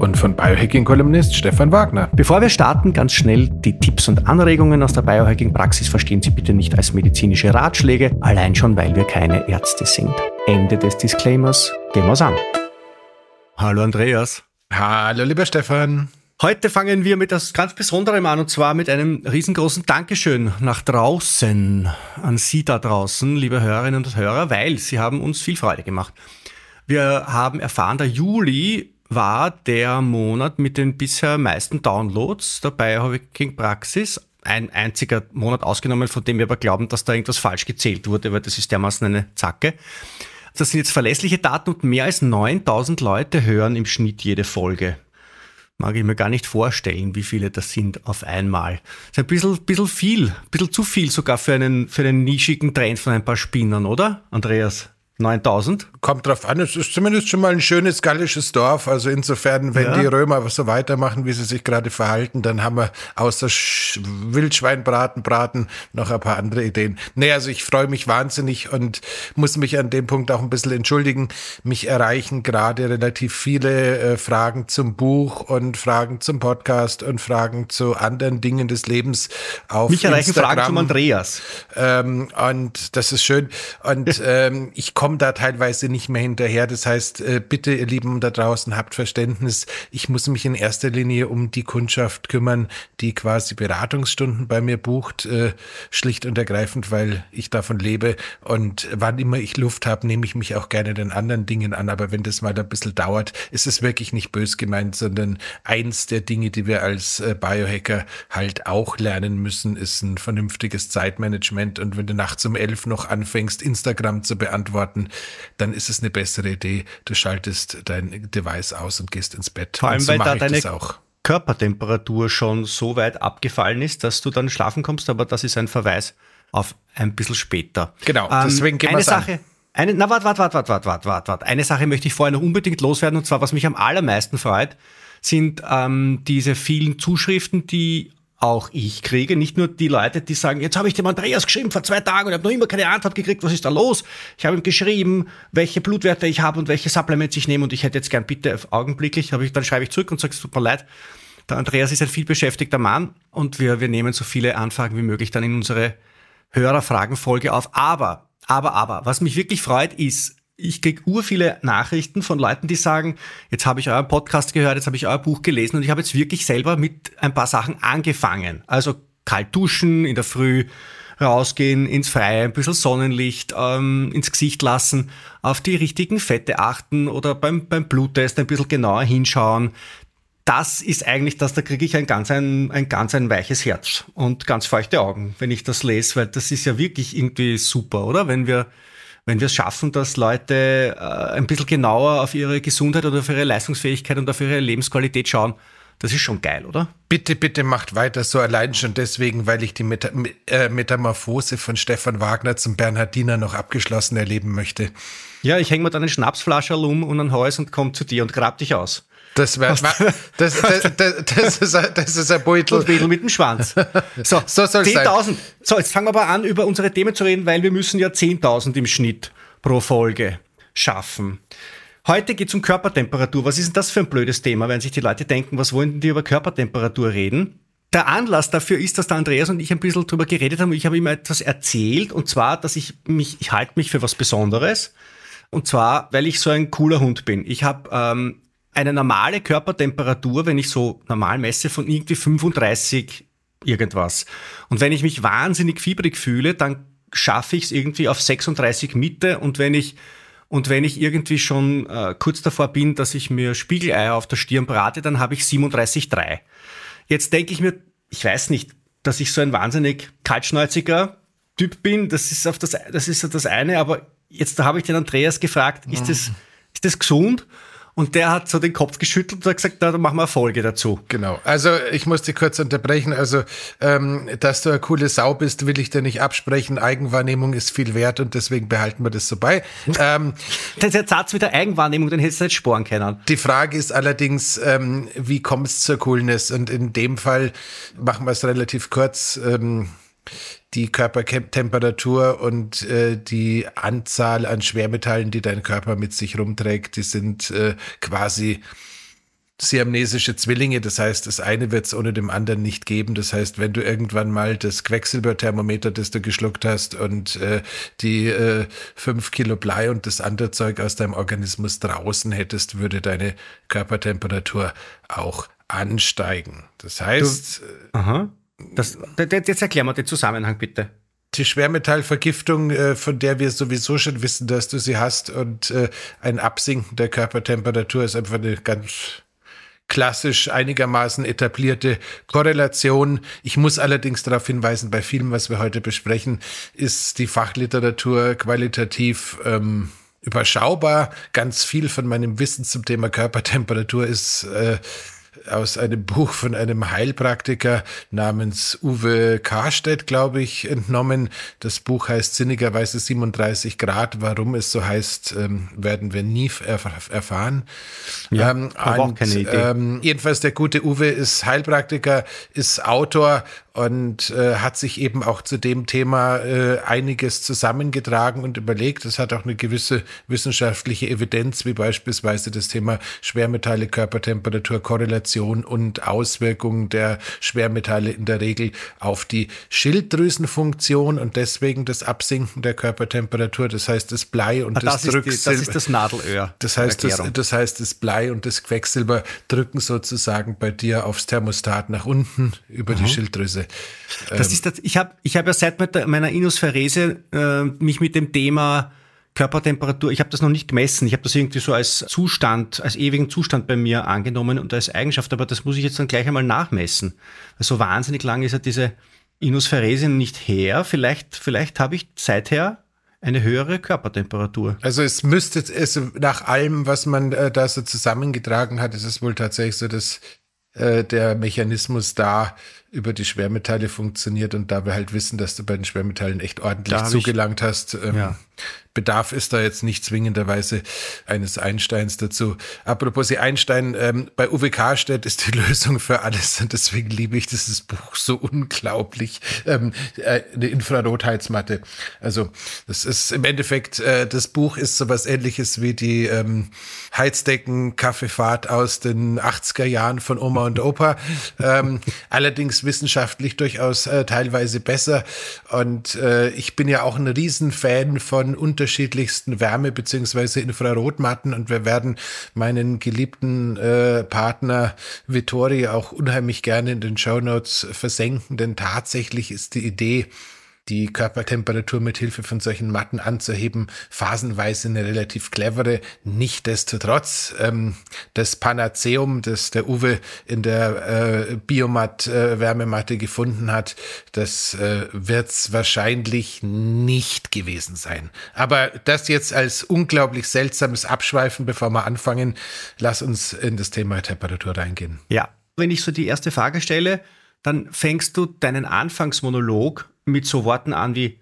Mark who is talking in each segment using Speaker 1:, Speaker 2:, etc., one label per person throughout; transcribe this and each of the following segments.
Speaker 1: Und von Biohacking-Kolumnist Stefan Wagner.
Speaker 2: Bevor wir starten, ganz schnell die Tipps und Anregungen aus der Biohacking-Praxis verstehen Sie bitte nicht als medizinische Ratschläge, allein schon, weil wir keine Ärzte sind. Ende des Disclaimers. Gehen wir's an. Hallo Andreas.
Speaker 1: Hallo lieber Stefan.
Speaker 2: Heute fangen wir mit etwas ganz Besonderem an und zwar mit einem riesengroßen Dankeschön nach draußen an Sie da draußen, liebe Hörerinnen und Hörer, weil Sie haben uns viel Freude gemacht. Wir haben erfahren, der Juli war der Monat mit den bisher meisten Downloads der Biohacking Praxis. Ein einziger Monat ausgenommen, von dem wir aber glauben, dass da irgendwas falsch gezählt wurde, weil das ist dermaßen eine Zacke. Das sind jetzt verlässliche Daten und mehr als 9000 Leute hören im Schnitt jede Folge mag ich mir gar nicht vorstellen, wie viele das sind auf einmal. Das ist ein bisschen, bisschen viel, ein bisschen zu viel sogar für einen, für einen nischigen Trend von ein paar Spinnern, oder, Andreas? 9000?
Speaker 1: Kommt drauf an, es ist zumindest schon mal ein schönes gallisches Dorf. Also insofern, wenn ja. die Römer so weitermachen, wie sie sich gerade verhalten, dann haben wir außer Sch Wildschweinbraten, Braten noch ein paar andere Ideen. Nee, also ich freue mich wahnsinnig und muss mich an dem Punkt auch ein bisschen entschuldigen. Mich erreichen gerade relativ viele äh, Fragen zum Buch und Fragen zum Podcast und Fragen zu anderen Dingen des Lebens auf
Speaker 2: Mich erreichen Instagram. Fragen zum Andreas.
Speaker 1: Ähm, und das ist schön. Und ähm, ich komme komme da teilweise nicht mehr hinterher. Das heißt, äh, bitte, ihr Lieben da draußen, habt Verständnis. Ich muss mich in erster Linie um die Kundschaft kümmern, die quasi Beratungsstunden bei mir bucht, äh, schlicht und ergreifend, weil ich davon lebe. Und wann immer ich Luft habe, nehme ich mich auch gerne den anderen Dingen an. Aber wenn das mal ein bisschen dauert, ist es wirklich nicht bös gemeint, sondern eins der Dinge, die wir als äh, Biohacker halt auch lernen müssen, ist ein vernünftiges Zeitmanagement. Und wenn du nachts um elf noch anfängst, Instagram zu beantworten, Monaten, dann ist es eine bessere Idee. Du schaltest dein Device aus und gehst ins Bett.
Speaker 2: Vor allem,
Speaker 1: so
Speaker 2: weil da deine Körpertemperatur schon so weit abgefallen ist, dass du dann schlafen kommst, aber das ist ein Verweis auf ein bisschen später.
Speaker 1: Genau, deswegen
Speaker 2: ähm, eine Sache. An. Eine, na, warte, warte, warte, warte, warte, warte, warte. Eine Sache möchte ich vorher noch unbedingt loswerden, und zwar, was mich am allermeisten freut, sind ähm, diese vielen Zuschriften, die auch ich kriege. Nicht nur die Leute, die sagen, jetzt habe ich dem Andreas geschrieben vor zwei Tagen und habe noch immer keine Antwort gekriegt, was ist da los? Ich habe ihm geschrieben, welche Blutwerte ich habe und welche Supplements ich nehme und ich hätte jetzt gern bitte augenblicklich, ich, dann schreibe ich zurück und sage, es tut mir leid. Der Andreas ist ein vielbeschäftigter Mann und wir, wir nehmen so viele Anfragen wie möglich dann in unsere Hörerfragenfolge auf. Aber, aber, aber, was mich wirklich freut, ist, ich kriege ur viele Nachrichten von Leuten, die sagen, jetzt habe ich euren Podcast gehört, jetzt habe ich euer Buch gelesen und ich habe jetzt wirklich selber mit ein paar Sachen angefangen. Also kalt duschen in der Früh, rausgehen ins Freie, ein bisschen Sonnenlicht ähm, ins Gesicht lassen, auf die richtigen Fette achten oder beim, beim Bluttest ein bisschen genauer hinschauen. Das ist eigentlich das, da kriege ich ein ganz ein, ein ganz ein weiches Herz und ganz feuchte Augen, wenn ich das lese, weil das ist ja wirklich irgendwie super, oder? Wenn wir wenn wir es schaffen, dass Leute äh, ein bisschen genauer auf ihre Gesundheit oder auf ihre Leistungsfähigkeit und auf ihre Lebensqualität schauen, das ist schon geil, oder?
Speaker 1: Bitte, bitte macht weiter so allein schon deswegen, weil ich die Meta äh, Metamorphose von Stefan Wagner zum Bernhardiner noch abgeschlossen erleben möchte.
Speaker 2: Ja, ich hänge mir dann eine Schnapsflasche um und ein Hals und komme zu dir und grab dich aus.
Speaker 1: Das, wär, das, das, das, ist, ein, das ist ein Beutel.
Speaker 2: Beutel mit dem Schwanz. So, so 10.000. So, jetzt fangen wir aber an, über unsere Themen zu reden, weil wir müssen ja 10.000 im Schnitt pro Folge schaffen. Heute geht es um Körpertemperatur. Was ist denn das für ein blödes Thema, wenn sich die Leute denken, was wollen denn die über Körpertemperatur reden? Der Anlass dafür ist, dass der Andreas und ich ein bisschen drüber geredet haben. Ich habe ihm etwas erzählt und zwar, dass ich mich, ich halte mich für was Besonderes. Und zwar, weil ich so ein cooler Hund bin. Ich habe ähm, eine normale Körpertemperatur, wenn ich so normal messe, von irgendwie 35 irgendwas. Und wenn ich mich wahnsinnig fiebrig fühle, dann schaffe ich es irgendwie auf 36 Mitte und wenn ich und wenn ich irgendwie schon äh, kurz davor bin, dass ich mir Spiegeleier auf der Stirn brate, dann habe ich 37,3. Jetzt denke ich mir, ich weiß nicht, dass ich so ein wahnsinnig kaltschnäuziger Typ bin. Das ist auf das, das ist das eine, aber jetzt habe ich den Andreas gefragt, ist das, ist das gesund? Und der hat so den Kopf geschüttelt und hat gesagt, da machen wir Folge dazu.
Speaker 1: Genau. Also ich muss dich kurz unterbrechen. Also, ähm, dass du eine coole Sau bist, will ich dir nicht absprechen. Eigenwahrnehmung ist viel wert und deswegen behalten wir das so bei.
Speaker 2: Ähm, der Satz mit der Eigenwahrnehmung, den hättest du nicht sporen können.
Speaker 1: Die Frage ist allerdings, ähm, wie kommt es zur Coolness? Und in dem Fall machen wir es relativ kurz. Ähm, die Körpertemperatur und äh, die Anzahl an Schwermetallen, die dein Körper mit sich rumträgt, die sind äh, quasi siamnesische Zwillinge. Das heißt, das eine wird es ohne dem anderen nicht geben. Das heißt, wenn du irgendwann mal das Quecksilberthermometer, das du geschluckt hast und äh, die äh, fünf Kilo Blei und das andere Zeug aus deinem Organismus draußen hättest, würde deine Körpertemperatur auch ansteigen. Das heißt,
Speaker 2: du, aha. Das, jetzt erklär mal den Zusammenhang bitte.
Speaker 1: Die Schwermetallvergiftung, äh, von der wir sowieso schon wissen, dass du sie hast, und äh, ein Absinken der Körpertemperatur ist einfach eine ganz klassisch einigermaßen etablierte Korrelation. Ich muss allerdings darauf hinweisen, bei vielem, was wir heute besprechen, ist die Fachliteratur qualitativ ähm, überschaubar. Ganz viel von meinem Wissen zum Thema Körpertemperatur ist äh, aus einem Buch von einem Heilpraktiker namens Uwe Karstedt, glaube ich, entnommen. Das Buch heißt sinnigerweise 37 Grad. Warum es so heißt, ähm, werden wir nie erf erfahren.
Speaker 2: Ja, ähm, aber und, auch keine Idee.
Speaker 1: Ähm, jedenfalls der gute Uwe ist Heilpraktiker, ist Autor und äh, hat sich eben auch zu dem Thema äh, einiges zusammengetragen und überlegt. Es hat auch eine gewisse wissenschaftliche Evidenz, wie beispielsweise das Thema Schwermetalle, Körpertemperatur, Korrelation und Auswirkungen der Schwermetalle in der Regel auf die Schilddrüsenfunktion und deswegen das Absinken der Körpertemperatur. Das heißt, das Blei und
Speaker 2: ah, das, das Drücksilber. Das ist das Nadelöhr.
Speaker 1: Das heißt, das, das heißt, das Blei und das Quecksilber drücken sozusagen bei dir aufs Thermostat nach unten über mhm. die Schilddrüse.
Speaker 2: Das ist das, ich habe ich hab ja seit meiner Inusphärese äh, mich mit dem Thema Körpertemperatur, ich habe das noch nicht gemessen, ich habe das irgendwie so als Zustand, als ewigen Zustand bei mir angenommen und als Eigenschaft, aber das muss ich jetzt dann gleich einmal nachmessen. so wahnsinnig lang ist ja diese Inusphärese nicht her. Vielleicht, vielleicht habe ich seither eine höhere Körpertemperatur.
Speaker 1: Also es müsste, also nach allem, was man äh, da so zusammengetragen hat, ist es wohl tatsächlich so, dass äh, der Mechanismus da über die Schwermetalle funktioniert und da wir halt wissen, dass du bei den Schwermetallen echt ordentlich zugelangt hast, ähm, ja. Bedarf es da jetzt nicht zwingenderweise eines Einsteins dazu. Apropos Einstein, ähm, bei Uwe Karstedt ist die Lösung für alles und deswegen liebe ich dieses Buch so unglaublich. Ähm, äh, eine Infrarotheizmatte. Also das ist im Endeffekt, äh, das Buch ist sowas ähnliches wie die ähm, Heizdecken Kaffeefahrt aus den 80er Jahren von Oma und Opa. ähm, allerdings wissenschaftlich durchaus äh, teilweise besser. Und äh, ich bin ja auch ein Riesenfan von unterschiedlichsten Wärme- bzw. Infrarotmatten und wir werden meinen geliebten äh, Partner Vittori auch unheimlich gerne in den Show Notes versenken, denn tatsächlich ist die Idee, die Körpertemperatur mit Hilfe von solchen Matten anzuheben, phasenweise eine relativ clevere. Nichtsdestotrotz, ähm, das Panaceum, das der Uwe in der äh, Biomat-Wärmematte äh, gefunden hat, das äh, wird es wahrscheinlich nicht gewesen sein. Aber das jetzt als unglaublich seltsames Abschweifen, bevor wir anfangen, lass uns in das Thema Temperatur reingehen.
Speaker 2: Ja, wenn ich so die erste Frage stelle, dann fängst du deinen Anfangsmonolog mit so Worten an wie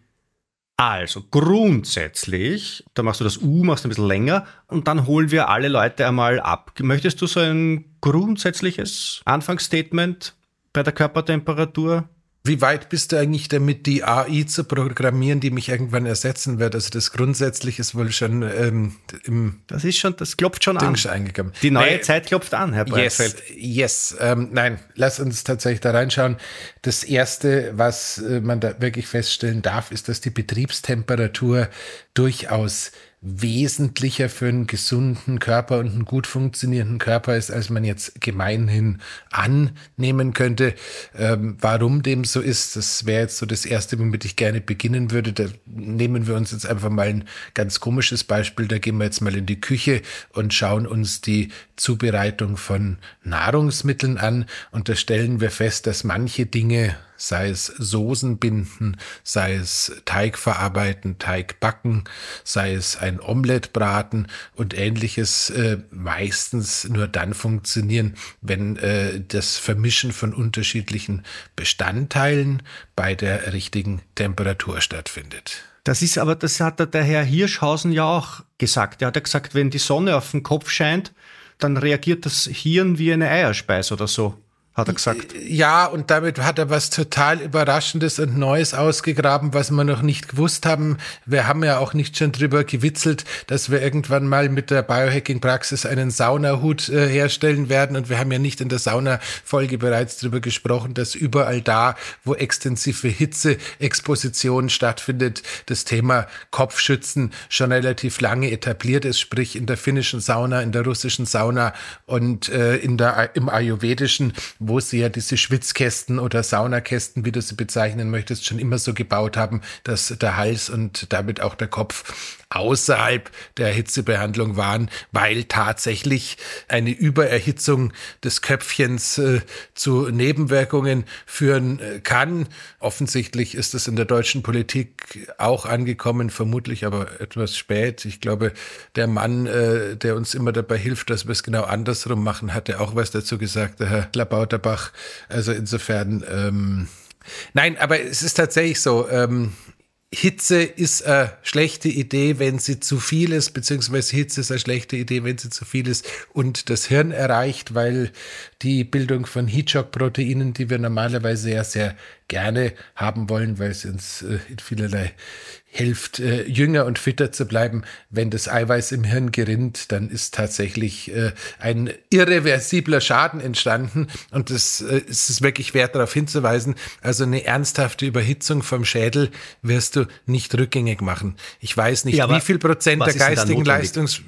Speaker 2: also grundsätzlich, da machst du das U, machst ein bisschen länger und dann holen wir alle Leute einmal ab. Möchtest du so ein grundsätzliches Anfangsstatement bei der Körpertemperatur
Speaker 1: wie weit bist du eigentlich damit, die AI zu programmieren, die mich irgendwann ersetzen wird? Also das grundsätzlich ist wohl schon ähm, im
Speaker 2: Das ist schon, das klopft schon Ding an.
Speaker 1: Eingegangen.
Speaker 2: Die neue nein, Zeit klopft an, Herr
Speaker 1: Breitfeld. Yes, yes. Ähm, nein, lass uns tatsächlich da reinschauen. Das erste, was äh, man da wirklich feststellen darf, ist, dass die Betriebstemperatur durchaus wesentlicher für einen gesunden Körper und einen gut funktionierenden Körper ist, als man jetzt gemeinhin annehmen könnte. Ähm, warum dem so ist, das wäre jetzt so das Erste, womit ich gerne beginnen würde. Da nehmen wir uns jetzt einfach mal ein ganz komisches Beispiel. Da gehen wir jetzt mal in die Küche und schauen uns die Zubereitung von Nahrungsmitteln an. Und da stellen wir fest, dass manche Dinge sei es Soßen binden, sei es Teig verarbeiten, Teig backen, sei es ein Omelett braten und ähnliches äh, meistens nur dann funktionieren, wenn äh, das Vermischen von unterschiedlichen Bestandteilen bei der richtigen Temperatur stattfindet.
Speaker 2: Das ist aber, das hat der Herr Hirschhausen ja auch gesagt. Er hat ja gesagt, wenn die Sonne auf den Kopf scheint, dann reagiert das Hirn wie eine Eierspeise oder so hat er gesagt.
Speaker 1: Ja, und damit hat er was total Überraschendes und Neues ausgegraben, was wir noch nicht gewusst haben. Wir haben ja auch nicht schon drüber gewitzelt, dass wir irgendwann mal mit der Biohacking-Praxis einen Saunahut äh, herstellen werden. Und wir haben ja nicht in der Sauna-Folge bereits drüber gesprochen, dass überall da, wo extensive Hitzeexposition stattfindet, das Thema Kopfschützen schon relativ lange etabliert ist, sprich in der finnischen Sauna, in der russischen Sauna und äh, in der, im ayurvedischen wo sie ja diese Schwitzkästen oder Saunakästen, wie du sie bezeichnen möchtest, schon immer so gebaut haben, dass der Hals und damit auch der Kopf außerhalb der Hitzebehandlung waren, weil tatsächlich eine Übererhitzung des Köpfchens äh, zu Nebenwirkungen führen äh, kann. Offensichtlich ist es in der deutschen Politik auch angekommen, vermutlich aber etwas spät. Ich glaube, der Mann, äh, der uns immer dabei hilft, dass wir es genau andersrum machen, hatte auch was dazu gesagt, der Herr Labauterbach. Also insofern, ähm, Nein, aber es ist tatsächlich so. Ähm, Hitze ist eine schlechte Idee, wenn sie zu viel ist, beziehungsweise Hitze ist eine schlechte Idee, wenn sie zu viel ist und das Hirn erreicht, weil die Bildung von Heatshock-Proteinen, die wir normalerweise ja sehr gerne haben wollen, weil es uns äh, in vielerlei hilft, äh, jünger und fitter zu bleiben. Wenn das Eiweiß im Hirn gerinnt, dann ist tatsächlich äh, ein irreversibler Schaden entstanden. Und das äh, ist es wirklich wert, darauf hinzuweisen. Also eine ernsthafte Überhitzung vom Schädel wirst du nicht rückgängig machen. Ich weiß nicht, ja, wie viel Prozent der geistigen Leistungs...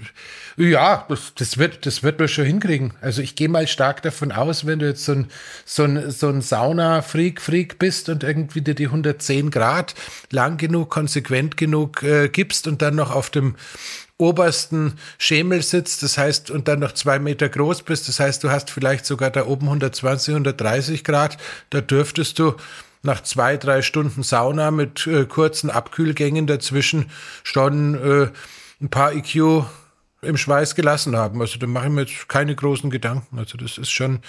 Speaker 1: Ja, das, das, wird, das wird man schon hinkriegen. Also ich gehe mal stark davon aus, wenn du jetzt so ein, so ein, so ein Sauna-Freak-Freak bist und irgendwie dir die 110 Grad lang genug, konsequent genug äh, gibst und dann noch auf dem obersten Schemel sitzt, das heißt, und dann noch zwei Meter groß bist, das heißt, du hast vielleicht sogar da oben 120, 130 Grad, da dürftest du nach zwei, drei Stunden Sauna mit äh, kurzen Abkühlgängen dazwischen schon äh, ein paar IQ im Schweiß gelassen haben. Also da mache ich mir jetzt keine großen Gedanken. Also das ist schon,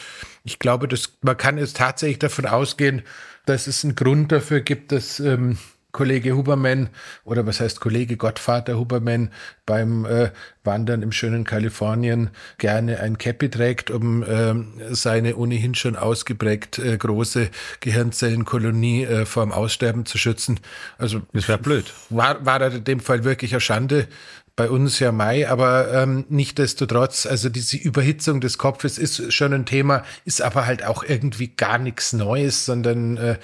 Speaker 1: ich glaube, dass man kann jetzt tatsächlich davon ausgehen, dass es einen Grund dafür gibt, dass ähm, Kollege Huberman oder was heißt Kollege Gottvater Huberman beim äh, Wandern im schönen Kalifornien gerne ein Cappy trägt, um äh, seine ohnehin schon ausgeprägt äh, große Gehirnzellenkolonie äh, vor dem Aussterben zu schützen. Also das wäre blöd. War, war er in dem Fall wirklich eine Schande, bei uns ja Mai, aber ähm, nichtdestotrotz, also diese Überhitzung des Kopfes ist schon ein Thema, ist aber halt auch irgendwie gar nichts Neues, sondern äh,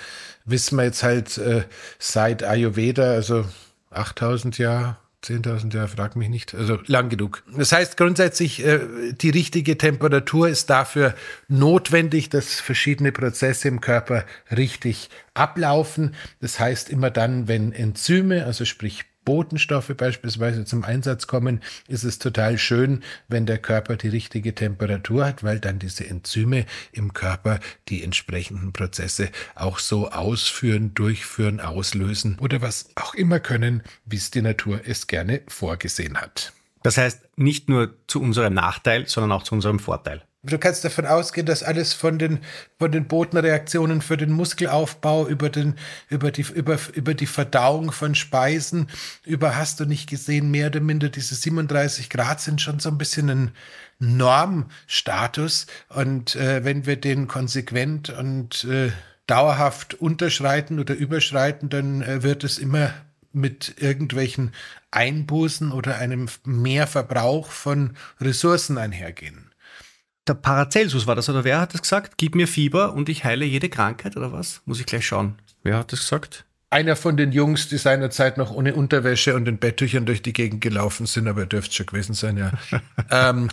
Speaker 1: wissen wir jetzt halt äh, seit Ayurveda, also 8000 Jahre, 10.000 Jahre, frag mich nicht, also lang genug. Das heißt grundsätzlich, äh, die richtige Temperatur ist dafür notwendig, dass verschiedene Prozesse im Körper richtig ablaufen. Das heißt immer dann, wenn Enzyme, also sprich Botenstoffe beispielsweise zum Einsatz kommen, ist es total schön, wenn der Körper die richtige Temperatur hat, weil dann diese Enzyme im Körper die entsprechenden Prozesse auch so ausführen, durchführen, auslösen oder was auch immer können, wie es die Natur es gerne vorgesehen hat.
Speaker 2: Das heißt, nicht nur zu unserem Nachteil, sondern auch zu unserem Vorteil.
Speaker 1: Du kannst davon ausgehen, dass alles von den, von den Botenreaktionen für den Muskelaufbau über, den, über, die, über, über die Verdauung von Speisen, über hast du nicht gesehen, mehr oder minder diese 37 Grad sind schon so ein bisschen ein Normstatus. Und äh, wenn wir den konsequent und äh, dauerhaft unterschreiten oder überschreiten, dann äh, wird es immer mit irgendwelchen Einbußen oder einem Mehrverbrauch von Ressourcen einhergehen
Speaker 2: der Paracelsus war das, oder wer hat das gesagt? Gib mir Fieber und ich heile jede Krankheit, oder was? Muss ich gleich schauen. Wer hat das gesagt?
Speaker 1: Einer von den Jungs, die seinerzeit noch ohne Unterwäsche und in Betttüchern durch die Gegend gelaufen sind, aber er dürfte schon gewesen sein, ja.
Speaker 2: ähm,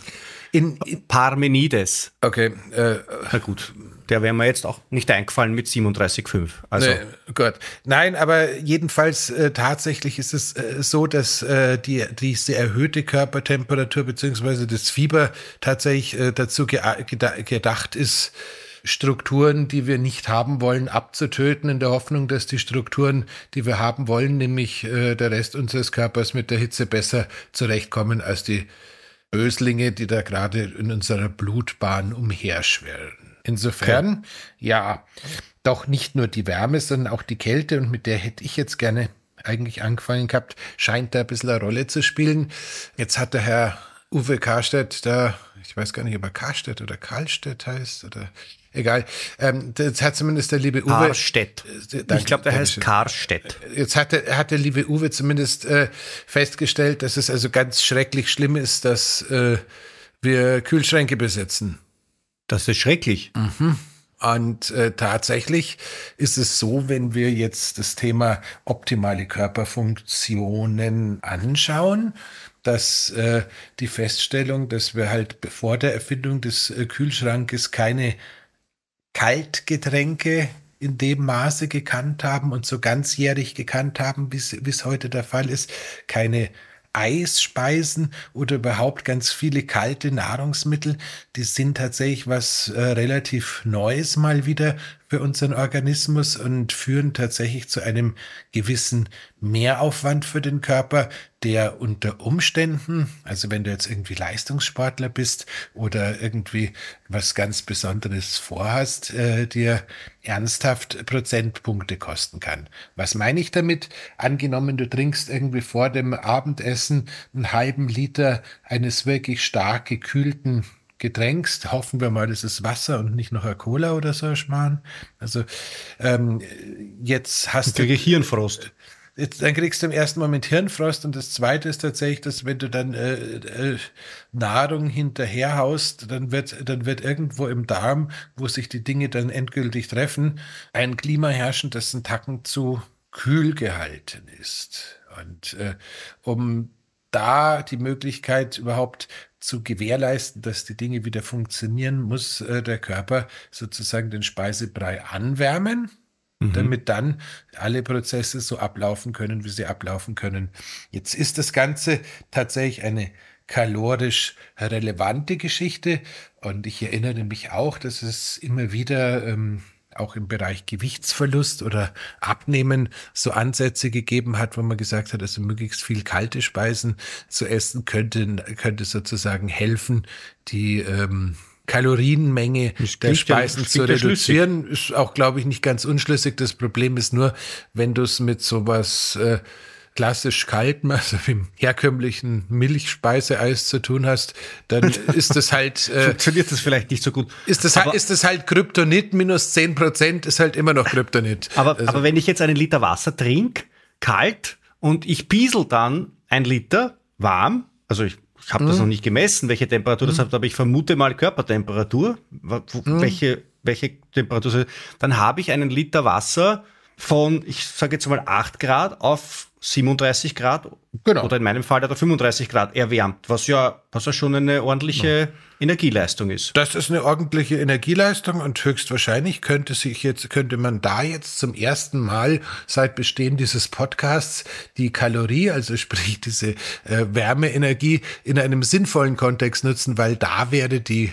Speaker 2: in, in Parmenides.
Speaker 1: Okay. Äh,
Speaker 2: Na gut der wäre mir jetzt auch nicht eingefallen mit 37,5.
Speaker 1: Also. Nee, gut. Nein, aber jedenfalls äh, tatsächlich ist es äh, so, dass äh, die, diese erhöhte Körpertemperatur beziehungsweise das Fieber tatsächlich äh, dazu ge gedacht ist, Strukturen, die wir nicht haben wollen, abzutöten, in der Hoffnung, dass die Strukturen, die wir haben wollen, nämlich äh, der Rest unseres Körpers mit der Hitze besser zurechtkommen als die Böslinge, die da gerade in unserer Blutbahn umherschwirren. Insofern, ja, doch nicht nur die Wärme, sondern auch die Kälte und mit der hätte ich jetzt gerne eigentlich angefangen gehabt, scheint da ein bisschen eine Rolle zu spielen. Jetzt hat der Herr Uwe Karstedt da, ich weiß gar nicht, ob er Karstedt oder Karlstedt heißt oder egal. Ähm, jetzt hat zumindest der liebe Uwe.
Speaker 2: Karstedt. Äh, ich glaube, der heißt Karstedt.
Speaker 1: Jetzt hat der, hat der liebe Uwe zumindest äh, festgestellt, dass es also ganz schrecklich schlimm ist, dass äh, wir Kühlschränke besitzen.
Speaker 2: Das ist schrecklich.
Speaker 1: Mhm. Und äh, tatsächlich ist es so, wenn wir jetzt das Thema optimale Körperfunktionen anschauen, dass äh, die Feststellung, dass wir halt vor der Erfindung des äh, Kühlschrankes keine Kaltgetränke in dem Maße gekannt haben und so ganzjährig gekannt haben, wie es heute der Fall ist, keine Eisspeisen oder überhaupt ganz viele kalte Nahrungsmittel, die sind tatsächlich was äh, relativ Neues mal wieder für unseren Organismus und führen tatsächlich zu einem gewissen Mehraufwand für den Körper, der unter Umständen, also wenn du jetzt irgendwie Leistungssportler bist oder irgendwie was ganz Besonderes vorhast, äh, dir ernsthaft Prozentpunkte kosten kann. Was meine ich damit? Angenommen, du trinkst irgendwie vor dem Abendessen einen halben Liter eines wirklich stark gekühlten Getränks, hoffen wir mal, das ist Wasser und nicht noch ein Cola oder so ein Schmarrn. Also ähm, jetzt hast
Speaker 2: du... Hirnfrost.
Speaker 1: Jetzt, dann kriegst du im ersten Moment Hirnfrost und das zweite ist tatsächlich, dass wenn du dann äh, äh, Nahrung hinterherhaust, dann wird, dann wird irgendwo im Darm, wo sich die Dinge dann endgültig treffen, ein Klima herrschen, das ein Tacken zu kühl gehalten ist. Und äh, um da die Möglichkeit überhaupt zu gewährleisten, dass die Dinge wieder funktionieren, muss äh, der Körper sozusagen den Speisebrei anwärmen, mhm. damit dann alle Prozesse so ablaufen können, wie sie ablaufen können. Jetzt ist das Ganze tatsächlich eine kalorisch relevante Geschichte und ich erinnere mich auch, dass es immer wieder ähm, auch im Bereich Gewichtsverlust oder Abnehmen so Ansätze gegeben hat, wo man gesagt hat, also möglichst viel kalte Speisen zu essen könnte, könnte sozusagen helfen, die ähm, Kalorienmenge der Speisen ja, zu reduzieren. Ist auch, glaube ich, nicht ganz unschlüssig. Das Problem ist nur, wenn du es mit sowas äh, klassisch kaltem, also im herkömmlichen Milchspeiseeis zu tun hast, dann ist das halt.
Speaker 2: Äh, Funktioniert das vielleicht nicht so gut.
Speaker 1: Ist das, aber, halt, ist das halt Kryptonit, minus 10 Prozent ist halt immer noch Kryptonit.
Speaker 2: Aber, also. aber wenn ich jetzt einen Liter Wasser trinke, kalt, und ich piesel dann ein Liter warm, also ich, ich habe das mhm. noch nicht gemessen, welche Temperatur das mhm. hat, aber ich vermute mal Körpertemperatur, mhm. welche, welche Temperatur, dann habe ich einen Liter Wasser von, ich sage jetzt mal 8 Grad auf 37 Grad genau. oder in meinem Fall hat er 35 Grad erwärmt, was ja, was ja schon eine ordentliche ja. Energieleistung ist.
Speaker 1: Das ist eine ordentliche Energieleistung und höchstwahrscheinlich könnte sich jetzt, könnte man da jetzt zum ersten Mal seit Bestehen dieses Podcasts die Kalorie, also sprich diese äh, Wärmeenergie in einem sinnvollen Kontext nutzen, weil da wäre die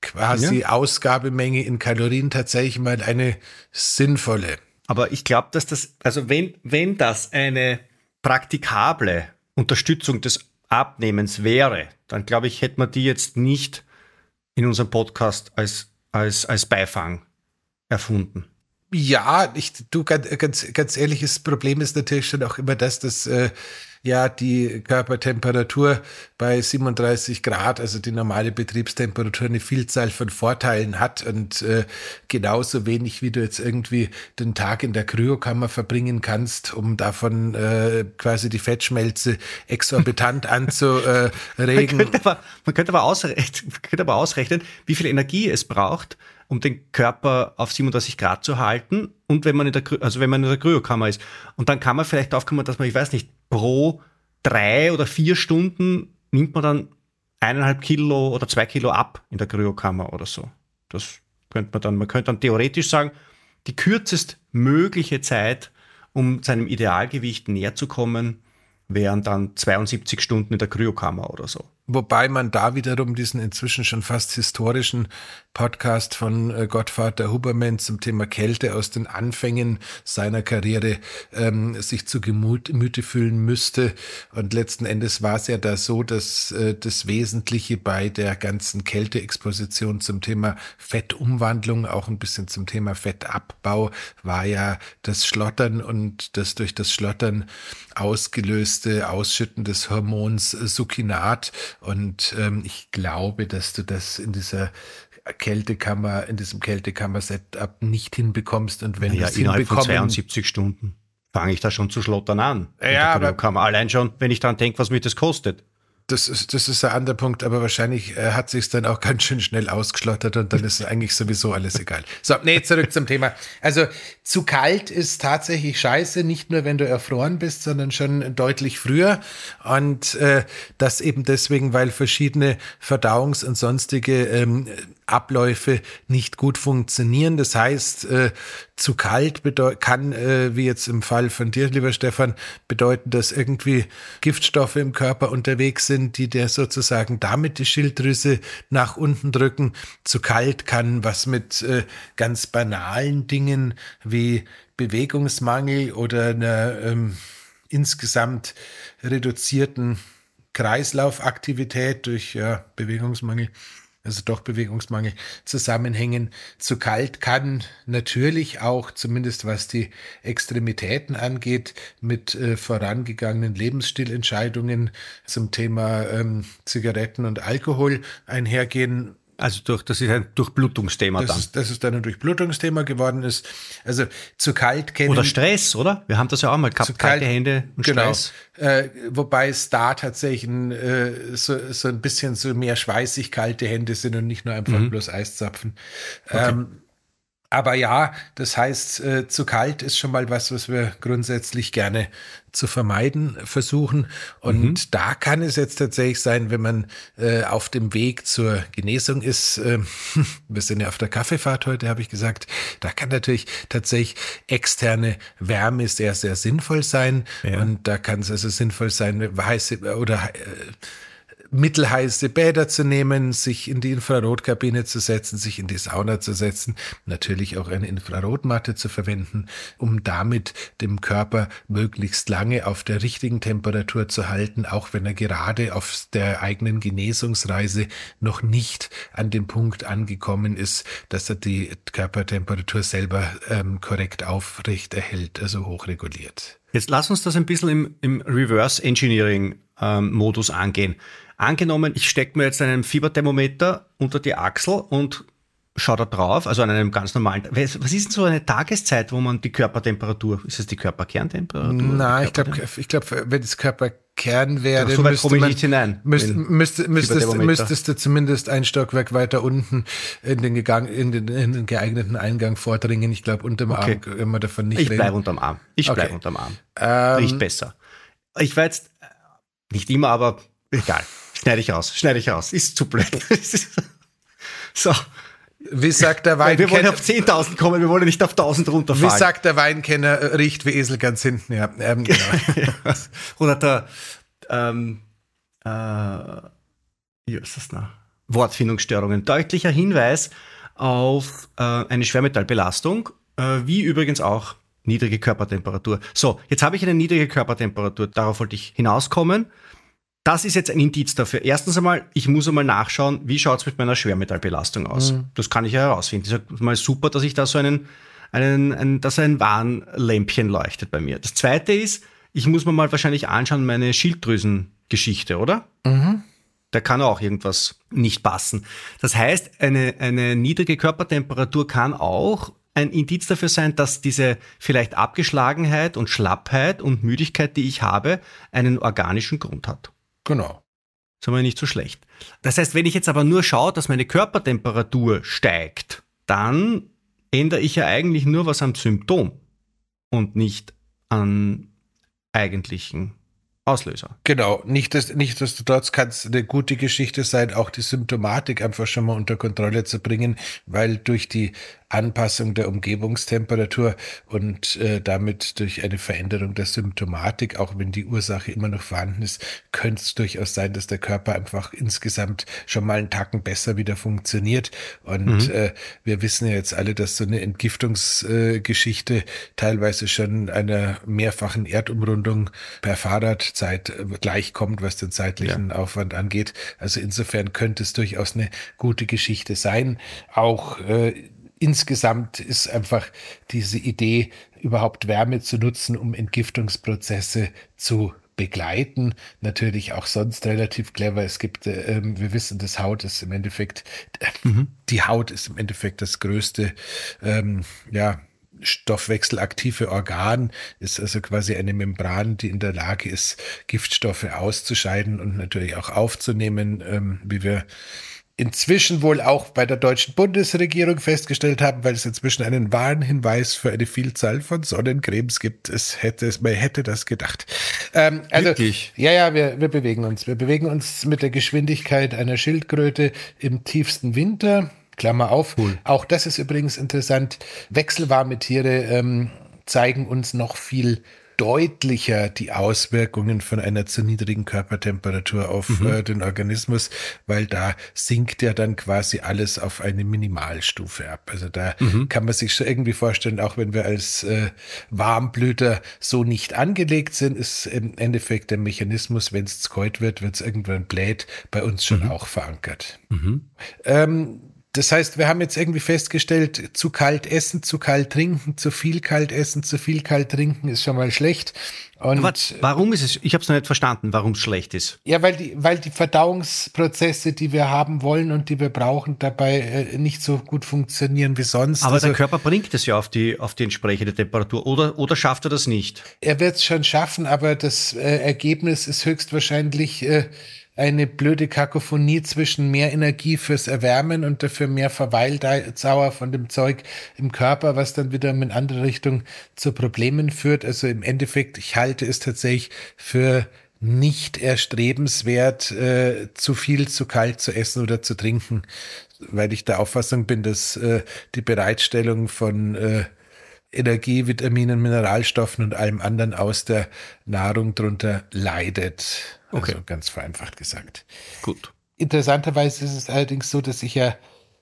Speaker 1: quasi ja. Ausgabemenge in Kalorien tatsächlich mal eine sinnvolle.
Speaker 2: Aber ich glaube, dass das, also wenn, wenn das eine praktikable Unterstützung des Abnehmens wäre, dann glaube ich, hätte man die jetzt nicht in unserem Podcast als, als, als Beifang erfunden.
Speaker 1: Ja, ich, du ganz, ganz, ehrlich, das Problem ist natürlich schon auch immer das, dass äh, ja die Körpertemperatur bei 37 Grad, also die normale Betriebstemperatur, eine Vielzahl von Vorteilen hat und äh, genauso wenig, wie du jetzt irgendwie den Tag in der Kryokammer verbringen kannst, um davon äh, quasi die Fettschmelze exorbitant anzuregen. Man
Speaker 2: könnte aber, man könnte aber, ausrechnen, man könnte aber ausrechnen, wie viel Energie es braucht, um den Körper auf 37 Grad zu halten und wenn man in der, also wenn man in der Kryokammer ist. Und dann kann man vielleicht aufkommen, dass man, ich weiß nicht, pro drei oder vier Stunden nimmt man dann eineinhalb Kilo oder zwei Kilo ab in der Kryokammer oder so. Das könnte man dann, man könnte dann theoretisch sagen, die kürzest mögliche Zeit, um seinem Idealgewicht näher zu kommen, wären dann 72 Stunden in der Kryokammer oder so.
Speaker 1: Wobei man da wiederum diesen inzwischen schon fast historischen Podcast von äh, Gottvater Huberman zum Thema Kälte aus den Anfängen seiner Karriere ähm, sich zu Gemüte fühlen müsste. Und letzten Endes war es ja da so, dass äh, das Wesentliche bei der ganzen Kälteexposition zum Thema Fettumwandlung, auch ein bisschen zum Thema Fettabbau, war ja das Schlottern und das durch das Schlottern ausgelöste Ausschütten des Hormons Succinat. Und ähm, ich glaube, dass du das in dieser Kältekammer, in diesem Kältekammer-Setup nicht hinbekommst. Und wenn
Speaker 2: ja,
Speaker 1: du
Speaker 2: innerhalb von 72 Stunden fange ich da schon zu schlottern an.
Speaker 1: Ja, aber
Speaker 2: allein schon, wenn ich daran denke, was mich das kostet.
Speaker 1: Das ist, das ist ein anderer Punkt, aber wahrscheinlich äh, hat sich dann auch ganz schön schnell ausgeschlottert und dann ist eigentlich sowieso alles egal. So, nee, zurück zum Thema. Also zu kalt ist tatsächlich scheiße, nicht nur wenn du erfroren bist, sondern schon deutlich früher. Und äh, das eben deswegen, weil verschiedene Verdauungs- und sonstige ähm, Abläufe nicht gut funktionieren. Das heißt, äh, zu kalt kann, äh, wie jetzt im Fall von dir, lieber Stefan, bedeuten, dass irgendwie Giftstoffe im Körper unterwegs sind, die der sozusagen damit die Schilddrüse nach unten drücken. Zu kalt kann was mit äh, ganz banalen Dingen wie Bewegungsmangel oder einer ähm, insgesamt reduzierten Kreislaufaktivität durch ja, Bewegungsmangel also doch Bewegungsmangel, zusammenhängen. Zu kalt kann natürlich auch, zumindest was die Extremitäten angeht, mit äh, vorangegangenen Lebensstilentscheidungen zum Thema ähm, Zigaretten und Alkohol einhergehen.
Speaker 2: Also durch, das ist ein Durchblutungsthema
Speaker 1: das
Speaker 2: dann.
Speaker 1: Ist, dass es dann ein Durchblutungsthema geworden ist. Also zu kalt kennen.
Speaker 2: Oder Stress, oder? Wir haben das ja auch mal gehabt, zu kalte kalt, Hände
Speaker 1: und genau. Stress. Äh, wobei es da tatsächlich ein, äh, so, so ein bisschen so mehr schweißig kalte Hände sind und nicht nur einfach mhm. bloß Eiszapfen. Okay. Ähm, aber ja, das heißt, äh, zu kalt ist schon mal was, was wir grundsätzlich gerne zu vermeiden versuchen. Und mhm. da kann es jetzt tatsächlich sein, wenn man äh, auf dem Weg zur Genesung ist, äh, wir sind ja auf der Kaffeefahrt heute, habe ich gesagt, da kann natürlich tatsächlich externe Wärme sehr, sehr sinnvoll sein. Ja. Und da kann es also sinnvoll sein, heiße oder äh, mittelheiße Bäder zu nehmen, sich in die Infrarotkabine zu setzen, sich in die Sauna zu setzen, natürlich auch eine Infrarotmatte zu verwenden, um damit dem Körper möglichst lange auf der richtigen Temperatur zu halten, auch wenn er gerade auf der eigenen Genesungsreise noch nicht an dem Punkt angekommen ist, dass er die Körpertemperatur selber ähm, korrekt aufrecht erhält, also hochreguliert.
Speaker 2: Jetzt lass uns das ein bisschen im, im Reverse Engineering ähm, Modus angehen. Angenommen, ich stecke mir jetzt einen Fieberthermometer unter die Achsel und schaue da drauf, also an einem ganz normalen. Was ist denn so eine Tageszeit, wo man die Körpertemperatur, ist es die Körperkerntemperatur?
Speaker 1: Nein, ich glaube, ich glaub, wenn es Körperkern wäre, so müsste man, nicht hinein, müsste, müsste, müsstest, müsstest du zumindest ein Stockwerk weiter unten in den, Gegang, in den, in den geeigneten Eingang vordringen. Ich glaube, unterm okay. Arm können wir davon nicht
Speaker 2: Ich bleibe unterm Arm. Ich okay. bleibe unterm Arm. Ähm, Riecht besser. Ich war jetzt, nicht immer, aber egal. Schneide ich aus, schneide ich aus. Ist zu blöd.
Speaker 1: so. Wie sagt der Weinkenner?
Speaker 2: Wir wollen auf 10.000 kommen, wir wollen nicht auf 1.000 runterfallen.
Speaker 1: Wie sagt der Weinkenner, äh, riecht wie Esel ganz hinten, ja. Ähm, genau.
Speaker 2: Oder der, ähm, äh, wie ist das noch? Wortfindungsstörungen. Deutlicher Hinweis auf äh, eine Schwermetallbelastung, äh, wie übrigens auch niedrige Körpertemperatur. So, jetzt habe ich eine niedrige Körpertemperatur, darauf wollte ich hinauskommen. Das ist jetzt ein Indiz dafür. Erstens einmal, ich muss einmal nachschauen, wie schaut es mit meiner Schwermetallbelastung aus. Mhm. Das kann ich ja herausfinden. Das ist mal super, dass ich da so einen, einen, einen dass ein Warnlämpchen leuchtet bei mir. Das zweite ist, ich muss mir mal wahrscheinlich anschauen, meine Schilddrüsengeschichte, oder? Mhm. Da kann auch irgendwas nicht passen. Das heißt, eine, eine niedrige Körpertemperatur kann auch ein Indiz dafür sein, dass diese vielleicht Abgeschlagenheit und Schlappheit und Müdigkeit, die ich habe, einen organischen Grund hat.
Speaker 1: Genau.
Speaker 2: Ist aber nicht so schlecht. Das heißt, wenn ich jetzt aber nur schaue, dass meine Körpertemperatur steigt, dann ändere ich ja eigentlich nur was am Symptom und nicht an eigentlichen Auslöser.
Speaker 1: Genau, nicht, dass, nichtsdestotrotz kann es eine gute Geschichte sein, auch die Symptomatik einfach schon mal unter Kontrolle zu bringen, weil durch die Anpassung der Umgebungstemperatur und äh, damit durch eine Veränderung der Symptomatik, auch wenn die Ursache immer noch vorhanden ist, könnte es durchaus sein, dass der Körper einfach insgesamt schon mal einen Tacken besser wieder funktioniert. Und mhm. äh, wir wissen ja jetzt alle, dass so eine Entgiftungsgeschichte äh, teilweise schon einer mehrfachen Erdumrundung per Fahrradzeit äh, gleichkommt, was den zeitlichen ja. Aufwand angeht. Also insofern könnte es durchaus eine gute Geschichte sein. Auch äh, insgesamt ist einfach diese Idee, überhaupt Wärme zu nutzen, um Entgiftungsprozesse zu begleiten. Natürlich auch sonst relativ clever. Es gibt, äh, ähm, wir wissen, das Haut ist im Endeffekt, mhm. die Haut ist im Endeffekt das größte, ähm, ja, stoffwechselaktive Organ, ist also quasi eine Membran, die in der Lage ist, Giftstoffe auszuscheiden und natürlich auch aufzunehmen, ähm, wie wir inzwischen wohl auch bei der deutschen Bundesregierung festgestellt haben, weil es inzwischen einen Warnhinweis für eine Vielzahl von Sonnencremes gibt. Es hätte, man hätte das gedacht. Ähm, also, Wirklich? ja, ja, wir, wir bewegen uns. Wir bewegen uns mit der Geschwindigkeit einer Schildkröte im tiefsten Winter. Klammer auf. Cool. Auch das ist übrigens interessant. Wechselwarme Tiere ähm, zeigen uns noch viel deutlicher die Auswirkungen von einer zu niedrigen Körpertemperatur auf mhm. äh, den Organismus, weil da sinkt ja dann quasi alles auf eine Minimalstufe ab. Also da mhm. kann man sich schon irgendwie vorstellen, auch wenn wir als äh, Warmblüter so nicht angelegt sind, ist im Endeffekt der Mechanismus, wenn es zu kalt wird, wird es irgendwann bläht, bei uns schon mhm. auch verankert. Mhm. Ähm, das heißt, wir haben jetzt irgendwie festgestellt, zu kalt essen, zu kalt trinken, zu viel kalt essen, zu viel kalt trinken ist schon mal schlecht.
Speaker 2: Und Aber warum ist es, ich habe es noch nicht verstanden, warum es schlecht ist.
Speaker 1: Ja, weil die, weil die Verdauungsprozesse, die wir haben wollen und die wir brauchen, dabei äh, nicht so gut funktionieren wie sonst.
Speaker 2: Aber also, der Körper bringt es ja auf die, auf die entsprechende Temperatur oder, oder schafft er das nicht?
Speaker 1: Er wird es schon schaffen, aber das äh, Ergebnis ist höchstwahrscheinlich äh, eine blöde Kakophonie zwischen mehr Energie fürs Erwärmen und dafür mehr Verweildauer von dem Zeug im Körper, was dann wieder in andere Richtung zu Problemen führt. Also im Endeffekt, ich halte es tatsächlich für nicht erstrebenswert, äh, zu viel zu kalt zu essen oder zu trinken, weil ich der Auffassung bin, dass äh, die Bereitstellung von äh, Energie, Vitaminen, Mineralstoffen und allem anderen aus der Nahrung drunter leidet. Okay. Also ganz vereinfacht gesagt. Gut. Interessanterweise ist es allerdings so, dass ich ja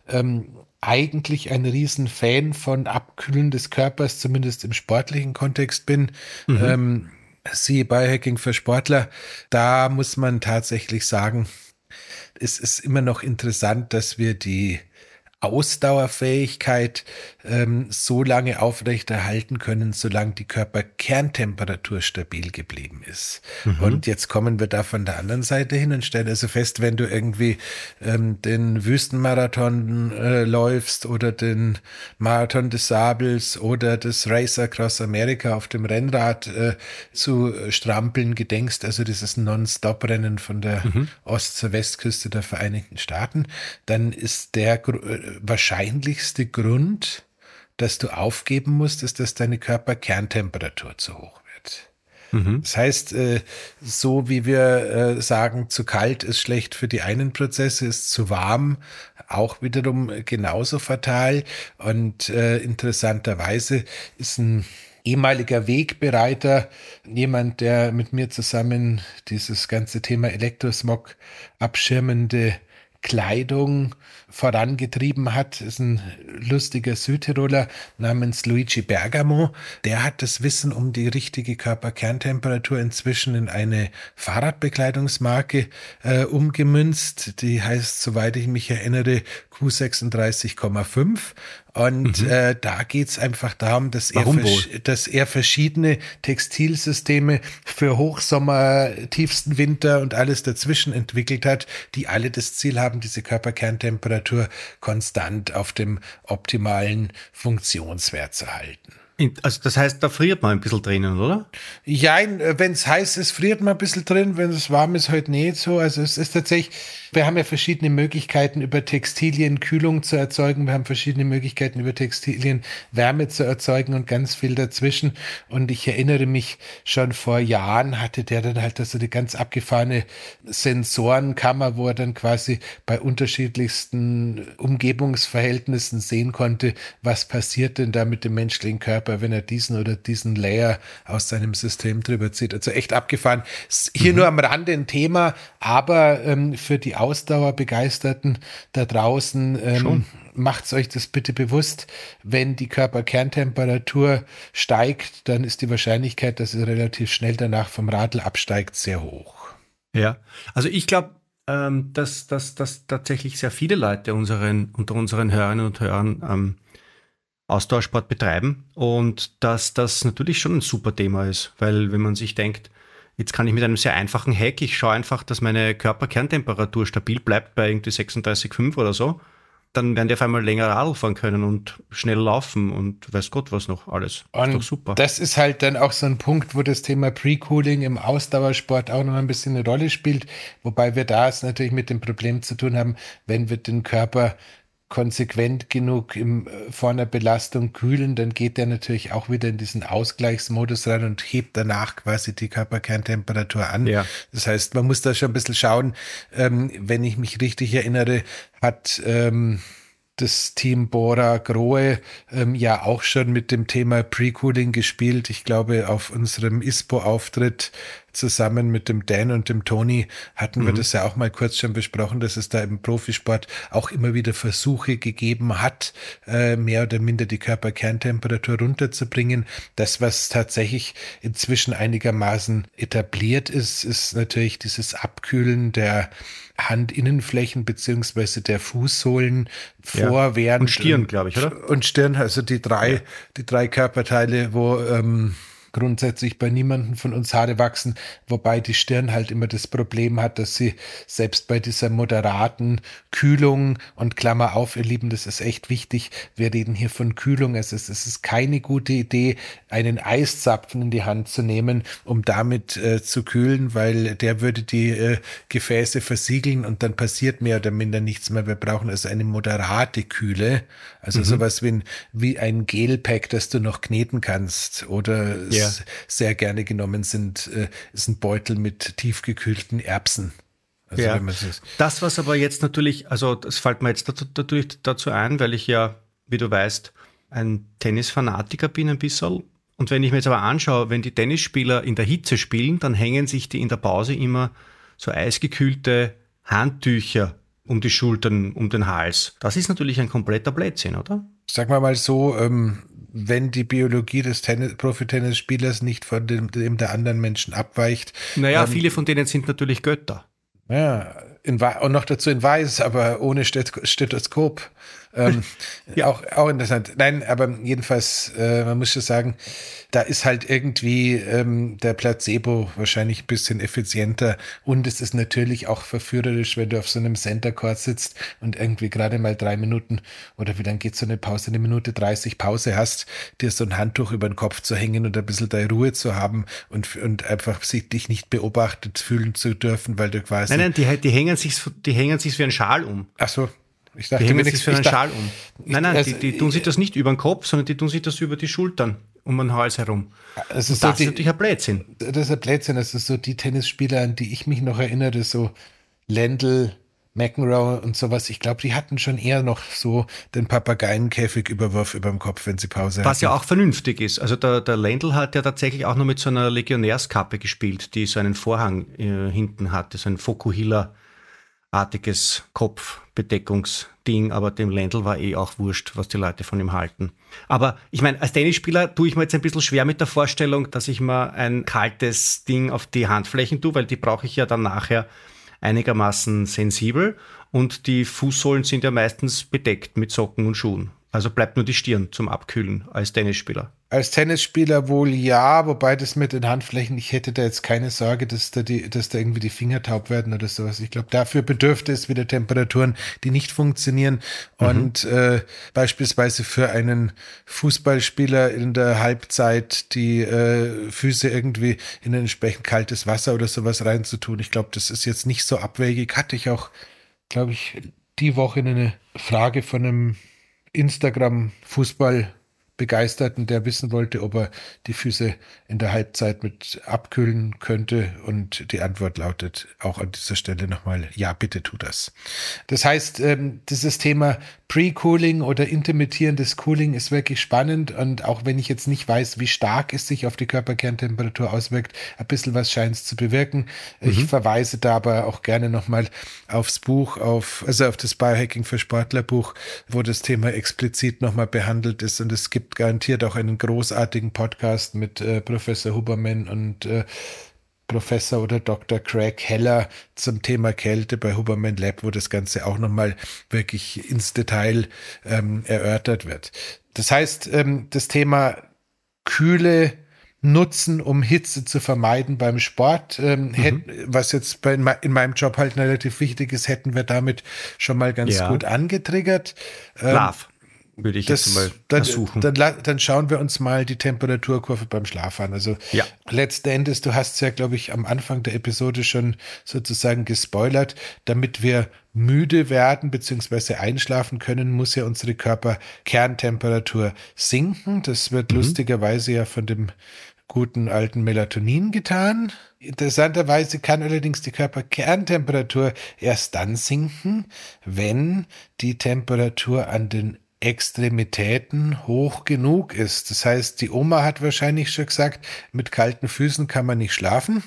Speaker 1: ähm, eigentlich ein Riesenfan von Abkühlen des Körpers, zumindest im sportlichen Kontext bin. Mhm. Ähm, siehe Biohacking für Sportler. Da muss man tatsächlich sagen, es ist immer noch interessant, dass wir die Ausdauerfähigkeit ähm, so lange aufrechterhalten können, solange die Körperkerntemperatur stabil geblieben ist. Mhm. Und jetzt kommen wir da von der anderen Seite hin und stellen also fest, wenn du irgendwie ähm, den Wüstenmarathon äh, läufst oder den Marathon des Sabels oder das Race Across America auf dem Rennrad äh, zu strampeln gedenkst, also dieses Non-Stop-Rennen von der mhm. Ost- zur Westküste der Vereinigten Staaten, dann ist der wahrscheinlichste Grund, dass du aufgeben musst, ist, dass deine Körperkerntemperatur zu hoch wird. Mhm. Das heißt, äh, so wie wir äh, sagen, zu kalt ist schlecht für die einen Prozesse, ist zu warm auch wiederum genauso fatal. Und äh, interessanterweise ist ein ehemaliger Wegbereiter, jemand, der mit mir zusammen dieses ganze Thema Elektrosmog abschirmende Kleidung vorangetrieben hat, ist ein lustiger Südtiroler namens Luigi Bergamo. Der hat das Wissen um die richtige Körperkerntemperatur inzwischen in eine Fahrradbekleidungsmarke äh, umgemünzt. Die heißt, soweit ich mich erinnere, Q36,5 und mhm. äh, da geht's einfach darum, dass er, dass er verschiedene Textilsysteme für Hochsommer, tiefsten Winter und alles dazwischen entwickelt hat, die alle das Ziel haben, diese Körperkerntemperatur konstant auf dem optimalen Funktionswert zu halten.
Speaker 2: Also das heißt, da friert man ein bisschen drinnen, oder?
Speaker 1: Ja, wenn es heiß ist, friert man ein bisschen drin. Wenn es warm ist, halt nicht so. Also es ist tatsächlich Wir haben ja verschiedene Möglichkeiten, über Textilien Kühlung zu erzeugen. Wir haben verschiedene Möglichkeiten, über Textilien Wärme zu erzeugen und ganz viel dazwischen. Und ich erinnere mich, schon vor Jahren hatte der dann halt so eine ganz abgefahrene Sensorenkammer, wo er dann quasi bei unterschiedlichsten Umgebungsverhältnissen sehen konnte, was passiert denn da mit dem menschlichen Körper, wenn er diesen oder diesen Layer aus seinem System drüber zieht. Also echt abgefahren. Hier mhm. nur am Rande ein Thema, aber ähm, für die Ausdauerbegeisterten da draußen ähm, macht euch das bitte bewusst. Wenn die Körperkerntemperatur steigt, dann ist die Wahrscheinlichkeit, dass es relativ schnell danach vom Radl absteigt, sehr hoch.
Speaker 2: Ja, also ich glaube, ähm, dass, dass, dass tatsächlich sehr viele Leute unseren, unter unseren Hörerinnen und Hörern ähm, Ausdauersport betreiben und dass das natürlich schon ein super Thema ist, weil wenn man sich denkt, jetzt kann ich mit einem sehr einfachen Hack, ich schaue einfach, dass meine Körperkerntemperatur stabil bleibt bei irgendwie 36,5 oder so, dann werden die auf einmal länger Radl fahren können und schnell laufen und weiß Gott was noch alles.
Speaker 1: Und ist doch super. Das ist halt dann auch so ein Punkt, wo das Thema Pre-Cooling im Ausdauersport auch noch ein bisschen eine Rolle spielt, wobei wir da es natürlich mit dem Problem zu tun haben, wenn wir den Körper konsequent genug im, äh, vor einer Belastung kühlen, dann geht der natürlich auch wieder in diesen Ausgleichsmodus rein und hebt danach quasi die Körperkerntemperatur an. Ja. Das heißt, man muss da schon ein bisschen schauen. Ähm, wenn ich mich richtig erinnere, hat ähm, das Team Bora Grohe ähm, ja auch schon mit dem Thema Pre-Cooling gespielt. Ich glaube, auf unserem ISPO-Auftritt zusammen mit dem Dan und dem Tony hatten mhm. wir das ja auch mal kurz schon besprochen, dass es da im Profisport auch immer wieder Versuche gegeben hat, äh, mehr oder minder die Körperkerntemperatur runterzubringen. Das, was tatsächlich inzwischen einigermaßen etabliert ist, ist natürlich dieses Abkühlen der Handinnenflächen beziehungsweise der Fußsohlen vor, ja. während
Speaker 2: und Stirn, glaube ich, oder?
Speaker 1: Und Stirn, also die drei, ja. die drei Körperteile, wo ähm, grundsätzlich bei niemandem von uns Haare wachsen, wobei die Stirn halt immer das Problem hat, dass sie selbst bei dieser moderaten Kühlung und Klammer auf, ihr Lieben, das ist echt wichtig. Wir reden hier von Kühlung. Es ist, es ist keine gute Idee, einen Eiszapfen in die Hand zu nehmen, um damit äh, zu kühlen, weil der würde die äh, Gefäße versiegeln und dann passiert mehr oder minder nichts mehr. Wir brauchen also eine moderate Kühle, also mhm. sowas wie ein, wie ein Gelpack, das du noch kneten kannst oder ja. Sehr gerne genommen sind, äh, ist ein Beutel mit tiefgekühlten Erbsen.
Speaker 2: Also ja. Das, was aber jetzt natürlich, also das fällt mir jetzt natürlich dazu ein, weil ich ja, wie du weißt, ein Tennisfanatiker bin ein bisschen. Und wenn ich mir jetzt aber anschaue, wenn die Tennisspieler in der Hitze spielen, dann hängen sich die in der Pause immer so eisgekühlte Handtücher um die Schultern, um den Hals. Das ist natürlich ein kompletter Blödsinn, oder?
Speaker 1: Sag mal mal so, ähm, wenn die Biologie des Tennis, Profi-Tennisspielers nicht von dem, dem, der anderen Menschen abweicht.
Speaker 2: Naja, ähm, viele von denen sind natürlich Götter.
Speaker 1: Ja, in, und noch dazu in weiß, aber ohne Stethoskop. Ähm, ja. auch, auch interessant. Nein, aber jedenfalls, äh, man muss schon sagen, da ist halt irgendwie ähm, der Placebo wahrscheinlich ein bisschen effizienter und es ist natürlich auch verführerisch, wenn du auf so einem Center Court sitzt und irgendwie gerade mal drei Minuten oder wie lange geht so eine Pause, eine Minute 30 Pause hast, dir so ein Handtuch über den Kopf zu hängen und ein bisschen deine Ruhe zu haben und, und einfach sich dich nicht beobachtet fühlen zu dürfen, weil du quasi.
Speaker 2: Nein, nein, die, die hängen sich, die hängen sich wie ein Schal um.
Speaker 1: Ach so.
Speaker 2: Ich dachte, die hängen sich für einen Schal um. Nein, nein, die, die tun sich das nicht über den Kopf, sondern die tun sich das über die Schultern um den Hals herum.
Speaker 1: Also so das die, ist natürlich ein Blödsinn. Das ist ein Blödsinn. Das ist so die Tennisspieler, an die ich mich noch erinnere, so Lendl, McEnroe und sowas. Ich glaube, die hatten schon eher noch so den Papageienkäfig-Überwurf über dem Kopf, wenn sie Pause
Speaker 2: Was hatten. ja auch vernünftig ist. Also der, der Lendl hat ja tatsächlich auch noch mit so einer Legionärskappe gespielt, die so einen Vorhang äh, hinten hatte, so ein Fokuhila artiges Kopfbedeckungsding, aber dem Ländl war eh auch wurscht, was die Leute von ihm halten. Aber ich meine, als Tennisspieler tue ich mir jetzt ein bisschen schwer mit der Vorstellung, dass ich mal ein kaltes Ding auf die Handflächen tue, weil die brauche ich ja dann nachher einigermaßen sensibel und die Fußsohlen sind ja meistens bedeckt mit Socken und Schuhen. Also bleibt nur die Stirn zum Abkühlen als Tennisspieler.
Speaker 1: Als Tennisspieler wohl ja, wobei das mit den Handflächen, ich hätte da jetzt keine Sorge, dass da, die, dass da irgendwie die Finger taub werden oder sowas. Ich glaube, dafür bedürfte es wieder Temperaturen, die nicht funktionieren. Mhm. Und äh, beispielsweise für einen Fußballspieler in der Halbzeit die äh, Füße irgendwie in ein entsprechend kaltes Wasser oder sowas reinzutun. Ich glaube, das ist jetzt nicht so abwegig. Hatte ich auch glaube ich, die Woche eine Frage von einem Instagram-Fußball- Begeisterten, der wissen wollte, ob er die Füße in der Halbzeit mit abkühlen könnte. Und die Antwort lautet auch an dieser Stelle nochmal, ja, bitte tu das. Das heißt, ähm, dieses Thema Pre-Cooling oder intermittierendes Cooling ist wirklich spannend. Und auch wenn ich jetzt nicht weiß, wie stark es sich auf die Körperkerntemperatur auswirkt, ein bisschen was scheint es zu bewirken. Mhm. Ich verweise da aber auch gerne nochmal aufs Buch, auf, also auf das Biohacking für Sportler Buch, wo das Thema explizit nochmal behandelt ist. Und es gibt garantiert auch einen großartigen Podcast mit äh, Professor Huberman und äh, Professor oder Dr. Craig Heller zum Thema Kälte bei Huberman Lab, wo das Ganze auch nochmal wirklich ins Detail ähm, erörtert wird. Das heißt, ähm, das Thema Kühle nutzen, um Hitze zu vermeiden beim Sport, ähm, mhm. hätt, was jetzt bei, in meinem Job halt relativ wichtig ist, hätten wir damit schon mal ganz ja. gut angetriggert.
Speaker 2: Ähm, Schlaf würde ich das, jetzt mal
Speaker 1: dann,
Speaker 2: versuchen.
Speaker 1: Dann, dann, schauen wir uns mal die Temperaturkurve beim Schlaf an. Also ja. letzten Endes, du hast ja, glaube ich, am Anfang der Episode schon sozusagen gespoilert, damit wir müde werden bzw. einschlafen können, muss ja unsere Körperkerntemperatur sinken. Das wird mhm. lustigerweise ja von dem guten alten Melatonin getan. Interessanterweise kann allerdings die Körperkerntemperatur erst dann sinken, wenn die Temperatur an den Extremitäten hoch genug ist. Das heißt, die Oma hat wahrscheinlich schon gesagt, mit kalten Füßen kann man nicht schlafen.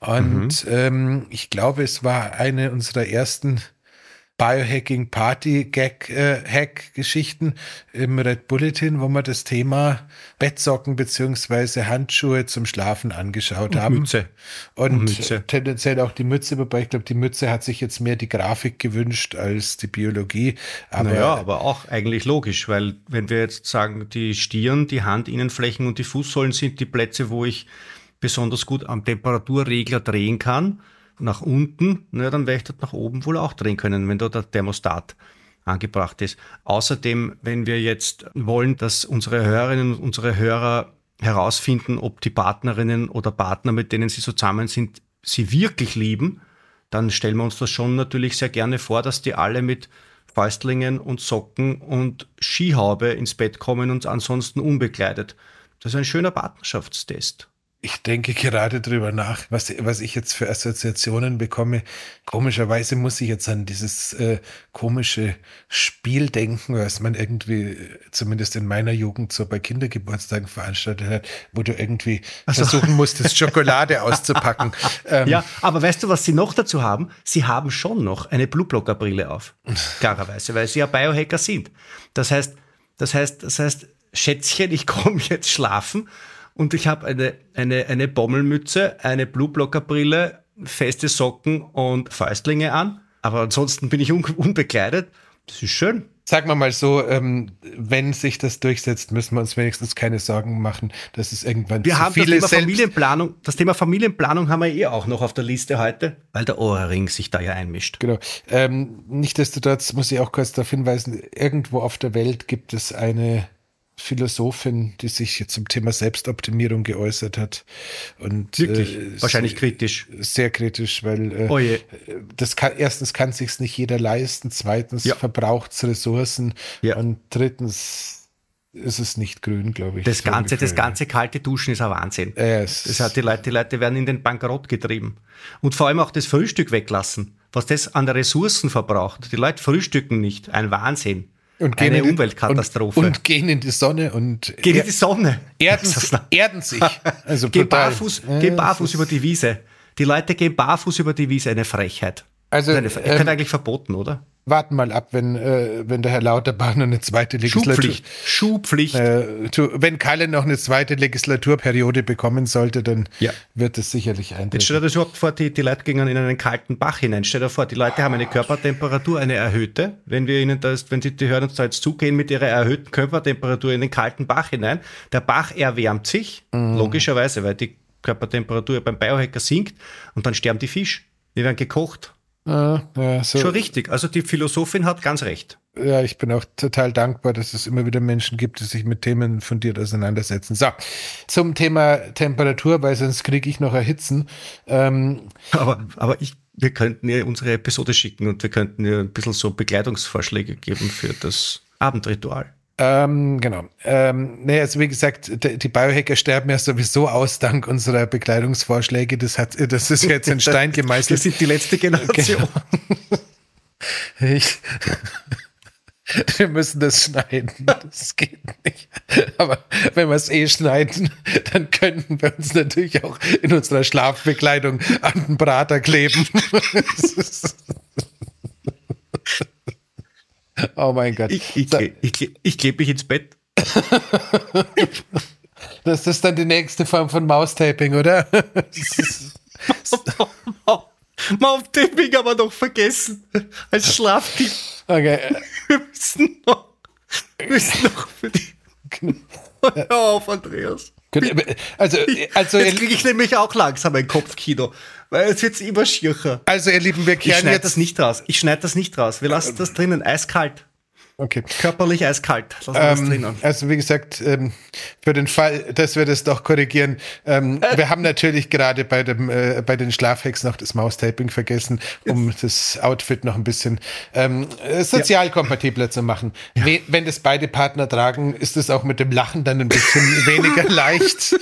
Speaker 1: Und mhm. ähm, ich glaube, es war eine unserer ersten Biohacking Party Gag äh, Hack Geschichten im Red Bulletin, wo wir das Thema Bettsocken beziehungsweise Handschuhe zum Schlafen angeschaut und haben.
Speaker 2: Mütze.
Speaker 1: Und, und Mütze. tendenziell auch die Mütze, wobei ich glaube, die Mütze hat sich jetzt mehr die Grafik gewünscht als die Biologie.
Speaker 2: Aber naja, aber auch eigentlich logisch, weil wenn wir jetzt sagen, die Stirn, die Handinnenflächen und die Fußsohlen sind die Plätze, wo ich besonders gut am Temperaturregler drehen kann nach unten, na, dann werde ich dort nach oben wohl auch drehen können, wenn dort der Thermostat angebracht ist. Außerdem, wenn wir jetzt wollen, dass unsere Hörerinnen und unsere Hörer herausfinden, ob die Partnerinnen oder Partner, mit denen sie zusammen sind, sie wirklich lieben, dann stellen wir uns das schon natürlich sehr gerne vor, dass die alle mit Fäustlingen und Socken und Skihaube ins Bett kommen und ansonsten unbekleidet. Das ist ein schöner Partnerschaftstest
Speaker 1: ich denke gerade drüber nach, was, was ich jetzt für Assoziationen bekomme. Komischerweise muss ich jetzt an dieses äh, komische Spiel denken, was man irgendwie, zumindest in meiner Jugend, so bei Kindergeburtstagen veranstaltet hat, wo du irgendwie also. versuchen musstest, Schokolade auszupacken.
Speaker 2: Ähm, ja, aber weißt du, was sie noch dazu haben? Sie haben schon noch eine Blueblocker-Brille auf. Klarerweise, weil sie ja Biohacker sind. Das heißt, das heißt, das heißt, Schätzchen, ich komme jetzt schlafen und ich habe eine, eine, eine Bommelmütze, eine Blueblocker-Brille, feste Socken und Fäustlinge an. Aber ansonsten bin ich un unbekleidet. Das ist schön.
Speaker 1: Sagen wir mal so, ähm, wenn sich das durchsetzt, müssen wir uns wenigstens keine Sorgen machen, dass es irgendwann
Speaker 2: wir zu haben viele das Thema Familienplanung. Das Thema Familienplanung haben wir eh auch noch auf der Liste heute, weil der Ohrring sich da ja einmischt.
Speaker 1: Genau. Ähm, Nichtsdestotrotz muss ich auch kurz darauf hinweisen, irgendwo auf der Welt gibt es eine Philosophin, die sich zum Thema Selbstoptimierung geäußert hat. Und,
Speaker 2: Wirklich? Äh, Wahrscheinlich kritisch.
Speaker 1: Sehr kritisch, weil äh, oh das kann, erstens kann sich nicht jeder leisten, zweitens ja. verbraucht es Ressourcen ja. und drittens ist es nicht grün, glaube ich.
Speaker 2: Das ganze, das ganze kalte Duschen ist ein Wahnsinn.
Speaker 1: Yes.
Speaker 2: Das hat die Leute, die Leute werden in den Bankrott getrieben. Und vor allem auch das Frühstück weglassen, was das an Ressourcen verbraucht. Die Leute frühstücken nicht. Ein Wahnsinn.
Speaker 1: Und gehen Eine Umweltkatastrophe. Und, und, gehen in die Sonne und
Speaker 2: gehen in die Sonne.
Speaker 1: Erden, erden sich.
Speaker 2: Also gehen barfuß, gehen barfuß über die Wiese. Die Leute gehen barfuß über die Wiese, eine Frechheit. Also, eine, ähm, eigentlich verboten, oder?
Speaker 1: Warten mal ab, wenn, äh, wenn der Herr Lauterbach noch eine zweite Legislatur.
Speaker 2: Schubpflicht. Schubpflicht.
Speaker 1: Äh, wenn Kalle noch eine zweite Legislaturperiode bekommen sollte, dann ja. wird es sicherlich eintreten.
Speaker 2: Jetzt stell dir das überhaupt vor, die, die Leute gingen in einen kalten Bach hinein. Stell dir vor, die Leute haben eine Körpertemperatur, eine erhöhte. Wenn wir ihnen das, wenn sie die hören uns da jetzt zugehen mit ihrer erhöhten Körpertemperatur in den kalten Bach hinein, der Bach erwärmt sich, mhm. logischerweise, weil die Körpertemperatur beim Biohacker sinkt und dann sterben die Fische. Die werden gekocht
Speaker 1: Ah, ja, so.
Speaker 2: Schon richtig. Also die Philosophin hat ganz recht.
Speaker 1: Ja, ich bin auch total dankbar, dass es immer wieder Menschen gibt, die sich mit Themen fundiert auseinandersetzen. So, zum Thema Temperatur, weil sonst kriege ich noch Erhitzen.
Speaker 2: Ähm, aber, aber ich, wir könnten ihr unsere Episode schicken und wir könnten ihr ein bisschen so Begleitungsvorschläge geben für das Abendritual.
Speaker 1: Ähm, genau. Ähm, nee, also wie gesagt, die Biohacker sterben ja sowieso aus dank unserer Bekleidungsvorschläge. Das hat, das ist jetzt in Stein gemeißelt.
Speaker 2: Wir sind die letzte Generation.
Speaker 1: Genau. Ich, wir müssen das schneiden. Das geht nicht. Aber wenn wir es eh schneiden, dann könnten wir uns natürlich auch in unserer Schlafbekleidung an den Brater kleben. Oh mein Gott.
Speaker 2: Ich, ich, ich, ich klebe mich ins Bett.
Speaker 1: Das ist dann die nächste Form von Maustaping, oder?
Speaker 2: Mountaping aber noch vergessen. Als Schlaftipp.
Speaker 1: Okay.
Speaker 2: Wir müssen noch, wir müssen noch für die. Hör auf, Andreas.
Speaker 1: Also, also
Speaker 2: jetzt kriege ich nämlich auch langsam ein Kopfkino, weil es wird immer schircher.
Speaker 1: Also, ihr Lieben, wir kehren
Speaker 2: ich schneide
Speaker 1: jetzt
Speaker 2: das nicht raus. Ich schneide das nicht raus. Wir lassen das drinnen, eiskalt.
Speaker 1: Okay.
Speaker 2: Körperlich eiskalt.
Speaker 1: Lassen wir das ähm, drinnen. Also wie gesagt, ähm, für den Fall, dass wir das doch korrigieren, ähm, äh. wir haben natürlich gerade bei dem äh, bei den Schlafhacks noch das Maustaping vergessen, um das Outfit noch ein bisschen ähm, sozial ja. kompatibler zu machen. Ja. Wenn das beide Partner tragen, ist es auch mit dem Lachen dann ein bisschen weniger leicht.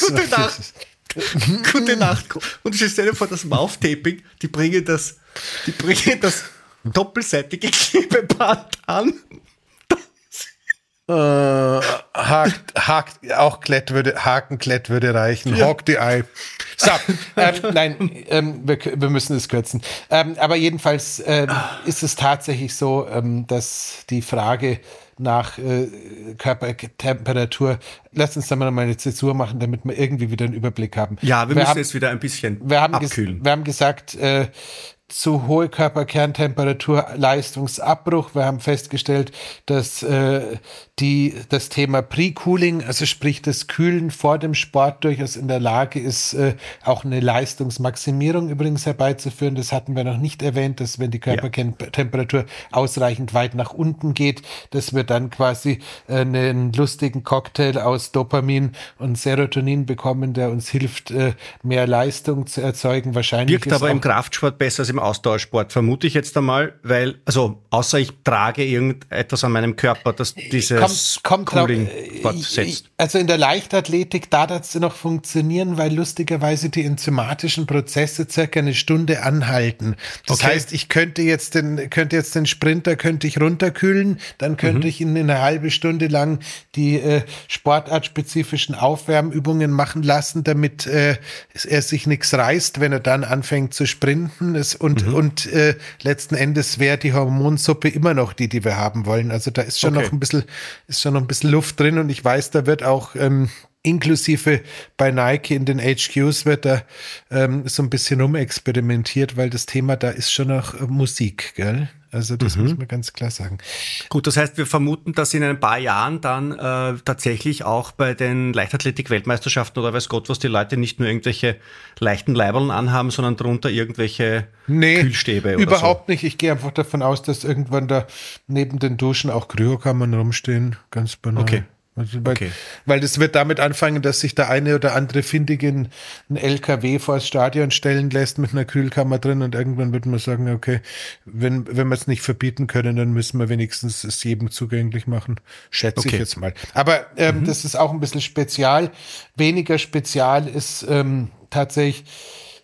Speaker 2: Gute Nacht. Gute Nacht. Und stell dir vor, das Mouth-Taping, die bringen das, die bringen das doppelseitige Klebeband an.
Speaker 1: Äh, hakt, hakt, auch Klett würde, Hakenklett würde reichen. Ja. Hawk the Eye. So, ähm, nein, ähm, wir, wir, müssen es kürzen. Ähm, aber jedenfalls ähm, ist es tatsächlich so, ähm, dass die Frage nach äh, Körpertemperatur, lass uns da mal eine Zäsur machen, damit wir irgendwie wieder einen Überblick haben.
Speaker 2: Ja, wir, wir müssen haben, jetzt wieder ein bisschen
Speaker 1: wir haben abkühlen. wir haben gesagt, äh, zu hohe Körperkerntemperatur, Leistungsabbruch. Wir haben festgestellt, dass äh, die, das Thema Pre-Cooling, also sprich das Kühlen vor dem Sport durchaus in der Lage ist, äh, auch eine Leistungsmaximierung übrigens herbeizuführen. Das hatten wir noch nicht erwähnt, dass wenn die Körpertemperatur ja. ausreichend weit nach unten geht, dass wir dann quasi äh, einen lustigen Cocktail aus Dopamin und Serotonin bekommen, der uns hilft, äh, mehr Leistung zu erzeugen. Wahrscheinlich
Speaker 2: Wirkt aber im Kraftsport besser als im Ausdauersport, vermute ich jetzt einmal, weil, also außer ich trage irgendetwas an meinem Körper, dass diese
Speaker 1: kommt, kommt Cooling fortsetzt. Also in der Leichtathletik, da das noch funktionieren, weil lustigerweise die enzymatischen Prozesse circa eine Stunde anhalten. Das okay. heißt, ich könnte jetzt den, könnte jetzt den Sprinter könnte ich runterkühlen, dann könnte mhm. ich ihn eine halbe Stunde lang die äh, sportartspezifischen Aufwärmübungen machen lassen, damit äh, er sich nichts reißt, wenn er dann anfängt zu sprinten. Es, und mhm. und äh, letzten Endes wäre die Hormonsuppe immer noch die, die wir haben wollen. Also da ist schon okay. noch ein bisschen ist schon noch ein bisschen Luft drin und ich weiß, da wird auch ähm, inklusive bei Nike in den HQs wird da ähm, so ein bisschen rumexperimentiert, weil das Thema da ist schon noch äh, Musik, gell? Also das mhm. muss man ganz klar sagen.
Speaker 2: Gut, das heißt, wir vermuten, dass in ein paar Jahren dann äh, tatsächlich auch bei den Leichtathletik-Weltmeisterschaften oder weiß Gott was die Leute nicht nur irgendwelche leichten Leibeln anhaben, sondern drunter irgendwelche nee, Kühlstäbe.
Speaker 1: Überhaupt so. nicht. Ich gehe einfach davon aus, dass irgendwann da neben den Duschen auch Kryokammern rumstehen. Ganz banal.
Speaker 2: Okay.
Speaker 1: Also weil, okay. weil das wird damit anfangen, dass sich der eine oder andere Findige ein LKW vor das Stadion stellen lässt mit einer Kühlkammer drin und irgendwann wird man sagen, okay, wenn, wenn wir es nicht verbieten können, dann müssen wir wenigstens es jedem zugänglich machen. Schätze okay. ich jetzt mal. Aber ähm, mhm. das ist auch ein bisschen spezial. Weniger spezial ist ähm, tatsächlich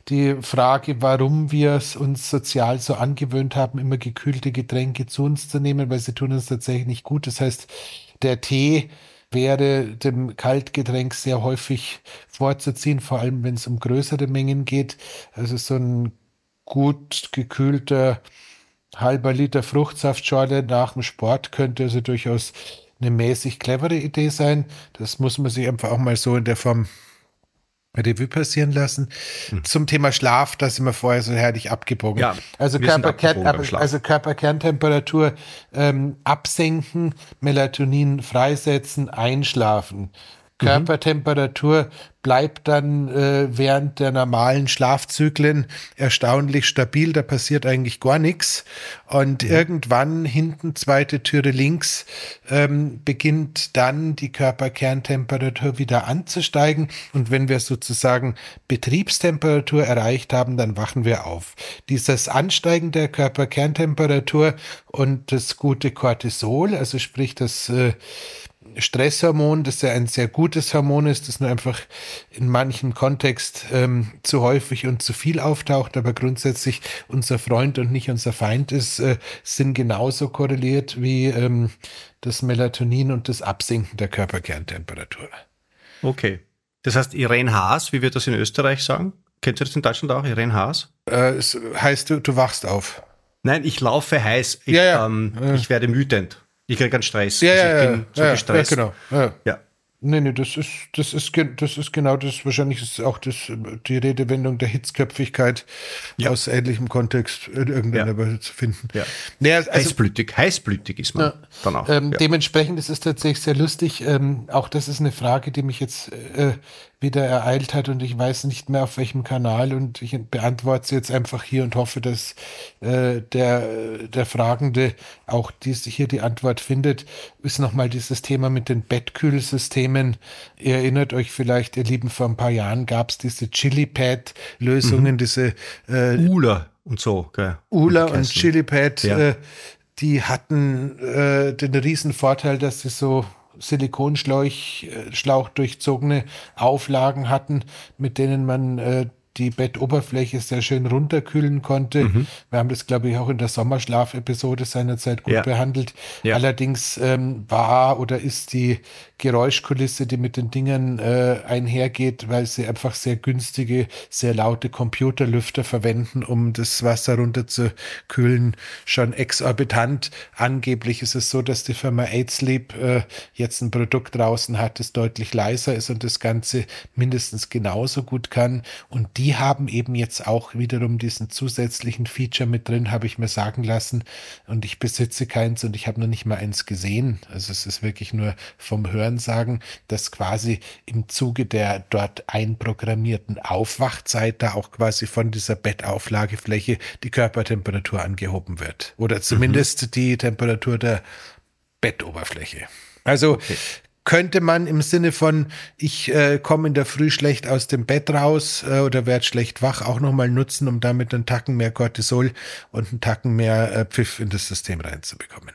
Speaker 1: die Frage, warum wir es uns sozial so angewöhnt haben, immer gekühlte Getränke zu uns zu nehmen, weil sie tun uns tatsächlich nicht gut. Das heißt, der Tee wäre dem Kaltgetränk sehr häufig vorzuziehen, vor allem wenn es um größere Mengen geht. Also so ein gut gekühlter halber Liter Fruchtsaftschorle nach dem Sport könnte also durchaus eine mäßig clevere Idee sein. Das muss man sich einfach auch mal so in der Form Revue passieren lassen. Hm. Zum Thema Schlaf, da sind wir vorher so herrlich abgebogen. Ja, also, Körperkern, also Körperkerntemperatur ähm, absenken, Melatonin freisetzen, einschlafen. Körpertemperatur bleibt dann äh, während der normalen Schlafzyklen erstaunlich stabil. Da passiert eigentlich gar nichts. Und mhm. irgendwann hinten, zweite Türe links, ähm, beginnt dann die Körperkerntemperatur wieder anzusteigen. Und wenn wir sozusagen Betriebstemperatur erreicht haben, dann wachen wir auf. Dieses Ansteigen der Körperkerntemperatur und das gute Cortisol, also sprich das äh, Stresshormon, das ja ein sehr gutes Hormon ist, das nur einfach in manchem Kontext ähm, zu häufig und zu viel auftaucht, aber grundsätzlich unser Freund und nicht unser Feind ist, äh, sind genauso korreliert wie ähm, das Melatonin und das Absinken der Körperkerntemperatur.
Speaker 2: Okay. Das heißt, Irene Haas, wie wir das in Österreich sagen? Kennst du das in Deutschland auch, Irene Haas?
Speaker 1: Äh, es heißt, du, du wachst auf.
Speaker 2: Nein, ich laufe heiß. Ich,
Speaker 1: ja, ja.
Speaker 2: Ähm, ich werde wütend. Ich kriege einen Stress.
Speaker 1: Ja,
Speaker 2: also
Speaker 1: ja, ja,
Speaker 2: so gestresst.
Speaker 1: ja, genau. Ja. Nee, nee, das ist, das ist, das ist genau das, wahrscheinlich ist auch das, die Redewendung der Hitzköpfigkeit
Speaker 2: Ja.
Speaker 1: aus ähnlichem Kontext in irgendeiner
Speaker 2: Ja.
Speaker 1: Weise zu finden.
Speaker 2: Ja.
Speaker 1: Nee, also,
Speaker 2: heißblütig, heißblütig ist man
Speaker 1: Ja.
Speaker 2: dann auch.
Speaker 1: Ähm. Dementsprechend ist es tatsächlich sehr lustig. Ähm, auch das ist eine Frage, die mich jetzt äh, wieder ereilt hat und ich weiß nicht mehr auf welchem Kanal und ich beantworte sie jetzt einfach hier und hoffe, dass äh, der, der Fragende auch dies, hier die Antwort findet, ist nochmal dieses Thema mit den Bettkühlsystemen. Ihr erinnert euch vielleicht, ihr Lieben, vor ein paar Jahren gab es diese Chili-Pad-Lösungen, diese äh,
Speaker 2: Ula und so. Gell?
Speaker 1: Ula und. Chilipad,
Speaker 2: Ja.
Speaker 1: äh, die hatten äh, den riesen Vorteil, dass sie so Silikonschlauch äh, durchzogene Auflagen hatten, mit denen man äh, die Bettoberfläche sehr schön runterkühlen konnte.
Speaker 2: Mhm.
Speaker 1: Wir haben das, glaube ich, auch in der Sommerschlaf-Episode seinerzeit gut
Speaker 2: Ja.
Speaker 1: behandelt.
Speaker 2: Ja.
Speaker 1: Allerdings ähm, war oder ist die Geräuschkulisse, die mit den Dingen äh, einhergeht, weil sie einfach sehr günstige, sehr laute Computerlüfter verwenden, um das Wasser runterzukühlen, schon exorbitant. Angeblich ist es so, dass die Firma AidSleep äh, jetzt ein Produkt draußen hat, das deutlich leiser ist und das Ganze mindestens genauso gut kann. Und die haben eben jetzt auch wiederum diesen zusätzlichen Feature mit drin, habe ich mir sagen lassen. Und ich besitze keins und ich habe noch nicht mal eins gesehen. Also es ist wirklich nur vom Hörensagen, dass quasi im Zuge der dort einprogrammierten Aufwachzeit da auch quasi von dieser Bettauflagefläche die Körpertemperatur angehoben wird. Oder zumindest die Temperatur der Bettoberfläche. Also könnte man im Sinne von, ich äh, komme in der Früh schlecht aus dem Bett raus äh, oder werde schlecht wach, auch nochmal nutzen, um damit einen Tacken mehr Cortisol und einen Tacken mehr äh, Pfiff in das System reinzubekommen.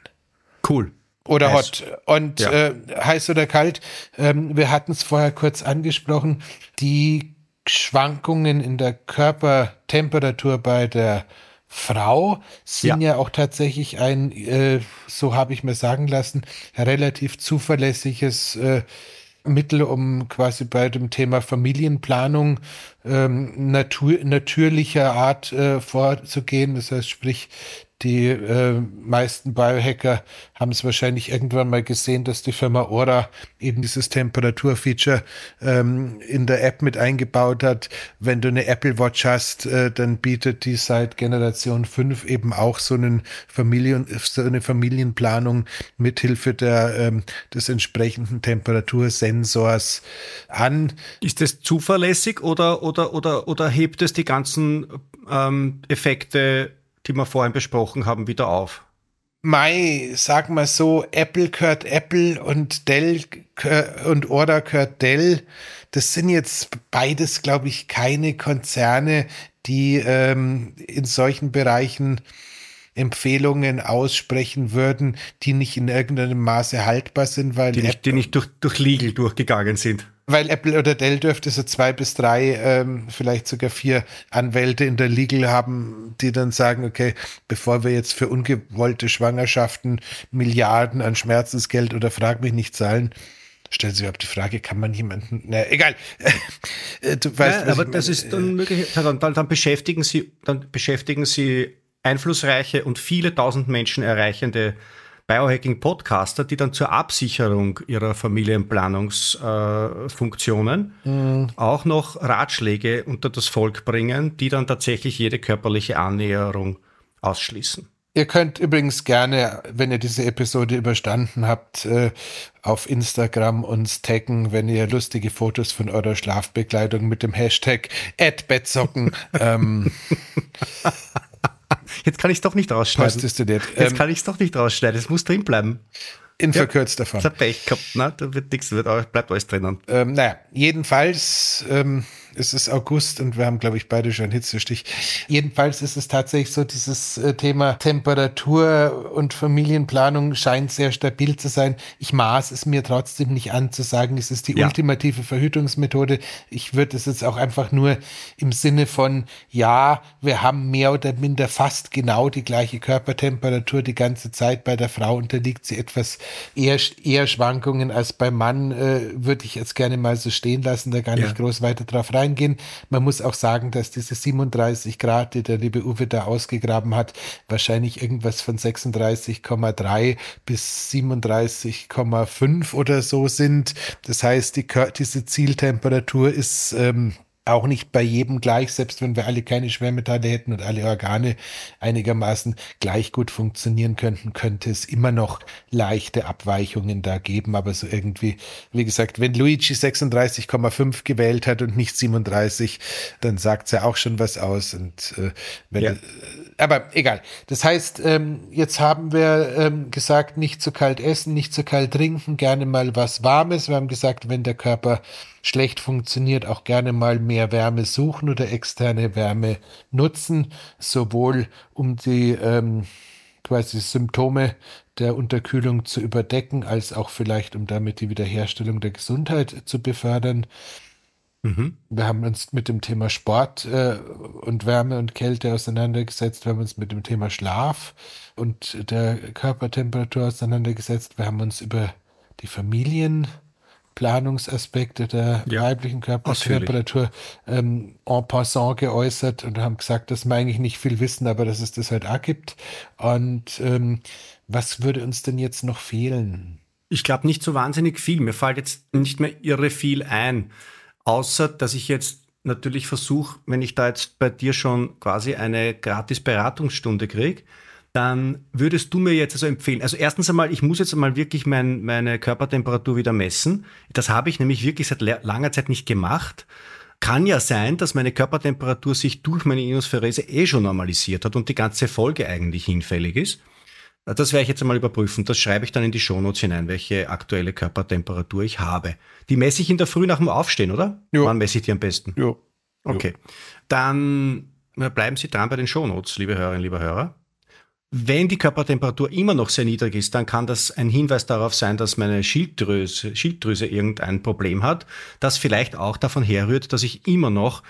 Speaker 2: Cool.
Speaker 1: Oder
Speaker 2: Heiß.
Speaker 1: hot. Und
Speaker 2: Ja.
Speaker 1: äh, heiß oder kalt, ähm, wir hatten es vorher kurz angesprochen, die Schwankungen in der Körpertemperatur bei der Frau sind ja, auch tatsächlich ein, äh, so habe ich mir sagen lassen, relativ zuverlässiges äh, Mittel, um quasi bei dem Thema Familienplanung ähm, natur natürlicher Art äh, vorzugehen. Das heißt, sprich, die äh, meisten Biohacker haben es wahrscheinlich irgendwann mal gesehen, dass die Firma Ora eben dieses Temperaturfeature ähm, in der App mit eingebaut hat. Wenn du eine Apple Watch hast, äh, dann bietet die seit Generation 5 eben auch so, einen Familien, so eine Familienplanung mithilfe der, ähm, des entsprechenden Temperatursensors an.
Speaker 2: Ist das zuverlässig oder, oder, oder, oder hebt es die ganzen ähm, Effekte, die wir vorhin besprochen haben, wieder auf?
Speaker 1: Mai, sag mal so, Apple gehört Apple und Dell und Ora gehört Dell. Das sind jetzt beides, glaube ich, keine Konzerne, die ähm, in solchen Bereichen Empfehlungen aussprechen würden, die nicht in irgendeinem Maße haltbar sind, weil
Speaker 2: Die nicht, die nicht durch, durch Legal durchgegangen sind.
Speaker 1: Weil Apple oder Dell dürfte so zwei bis drei, ähm, vielleicht sogar vier Anwälte in der Legal haben, die dann sagen, okay, bevor wir jetzt für ungewollte Schwangerschaften Milliarden an Schmerzensgeld oder frag mich nicht zahlen, stellen Sie überhaupt die Frage, kann man jemanden, na, egal. Äh, du weißt,
Speaker 2: Ja, aber das ist dann möglich, dann, dann, dann beschäftigen Sie, dann beschäftigen Sie einflussreiche und viele tausend Menschen erreichende Biohacking-Podcaster, die dann zur Absicherung ihrer Familienplanungsfunktionen äh,
Speaker 1: Mhm.
Speaker 2: auch noch Ratschläge unter das Volk bringen, die dann tatsächlich jede körperliche Annäherung ausschließen.
Speaker 1: Ihr könnt übrigens gerne, wenn ihr diese Episode überstanden habt, äh, auf Instagram uns taggen, wenn ihr lustige Fotos von eurer Schlafbekleidung mit dem Hashtag @bettsocken ähm,
Speaker 2: Jetzt kann ich es doch nicht rausschneiden.
Speaker 1: Du nicht.
Speaker 2: Jetzt
Speaker 1: Ähm,
Speaker 2: kann ich es doch nicht rausschneiden. Es muss drin bleiben.
Speaker 1: in verkürzter Form.
Speaker 2: Ich habe Pech gehabt, ne? Da wird nichts, wird, bleibt alles drinnen.
Speaker 1: Ähm, naja, jedenfalls ähm, es ist August und wir haben, glaube ich, beide schon Hitzestich. Jedenfalls ist es tatsächlich so, dieses äh, Thema Temperatur und Familienplanung scheint sehr stabil zu sein. Ich maß es mir trotzdem nicht an zu sagen, es ist die
Speaker 2: Ja.
Speaker 1: ultimative Verhütungsmethode. Ich würde es jetzt auch einfach nur im Sinne von, ja, wir haben mehr oder minder fast genau die gleiche Körpertemperatur die ganze Zeit. Bei der Frau unterliegt sie etwas eher, eher Schwankungen als beim Mann, äh, würde ich jetzt gerne mal so stehen lassen, da gar
Speaker 2: Ja.
Speaker 1: nicht groß weiter drauf reingehen. Man muss auch sagen, dass diese 37 Grad, die der liebe Uwe da ausgegraben hat, wahrscheinlich irgendwas von 36,3 bis 37,5 oder so sind. Das heißt, die, diese Zieltemperatur ist ähm, auch nicht bei jedem gleich, selbst wenn wir alle keine Schwermetalle hätten und alle Organe einigermaßen gleich gut funktionieren könnten, könnte es immer noch leichte Abweichungen da geben. Aber so irgendwie, wie gesagt, wenn Luigi 36,5 gewählt hat und nicht 37, dann sagt es ja auch schon was aus. Und äh, wenn
Speaker 2: Ja.
Speaker 1: aber egal. Das heißt, ähm, jetzt haben wir ähm, gesagt, nicht zu kalt essen, nicht zu kalt trinken, gerne mal was Warmes. Wir haben gesagt, wenn der Körper schlecht funktioniert, auch gerne mal mehr Wärme suchen oder externe Wärme nutzen, sowohl um die ähm, quasi Symptome der Unterkühlung zu überdecken, als auch vielleicht um damit die Wiederherstellung der Gesundheit zu befördern. Wir haben uns mit dem Thema Sport äh, und Wärme und Kälte auseinandergesetzt. Wir haben uns mit dem Thema Schlaf und der Körpertemperatur auseinandergesetzt. Wir haben uns über die Familienplanungsaspekte der
Speaker 2: Ja,
Speaker 1: weiblichen. Körpertemperatur ähm, en passant geäußert und haben gesagt, dass wir eigentlich nicht viel wissen, aber dass es das halt auch gibt. Und ähm, was würde uns denn jetzt noch fehlen?
Speaker 2: Ich glaube nicht so wahnsinnig viel. Mir fällt jetzt nicht mehr irre viel ein. Außer, dass ich jetzt natürlich versuche, wenn ich da jetzt bei dir schon quasi eine gratis Beratungsstunde kriege, dann würdest du mir jetzt also empfehlen. Also erstens einmal, ich muss jetzt einmal wirklich mein, meine Körpertemperatur wieder messen. Das habe ich nämlich wirklich seit la- langer Zeit nicht gemacht. Kann ja sein, dass meine Körpertemperatur sich durch meine Ionosphärese eh schon normalisiert hat und die ganze Folge eigentlich hinfällig ist. Das werde ich jetzt einmal überprüfen. Das schreibe ich dann in die Shownotes hinein, welche aktuelle Körpertemperatur ich habe. Die messe ich in der Früh nach dem Aufstehen, oder?
Speaker 1: Ja.
Speaker 2: Wann messe ich die am besten?
Speaker 1: Ja.
Speaker 2: Okay. Dann bleiben Sie dran bei den Shownotes, liebe Hörerinnen, liebe Hörer. Wenn die Körpertemperatur immer noch sehr niedrig ist, dann kann das ein Hinweis darauf sein, dass meine Schilddrüse, Schilddrüse irgendein Problem hat, das vielleicht auch davon herrührt, dass ich immer noch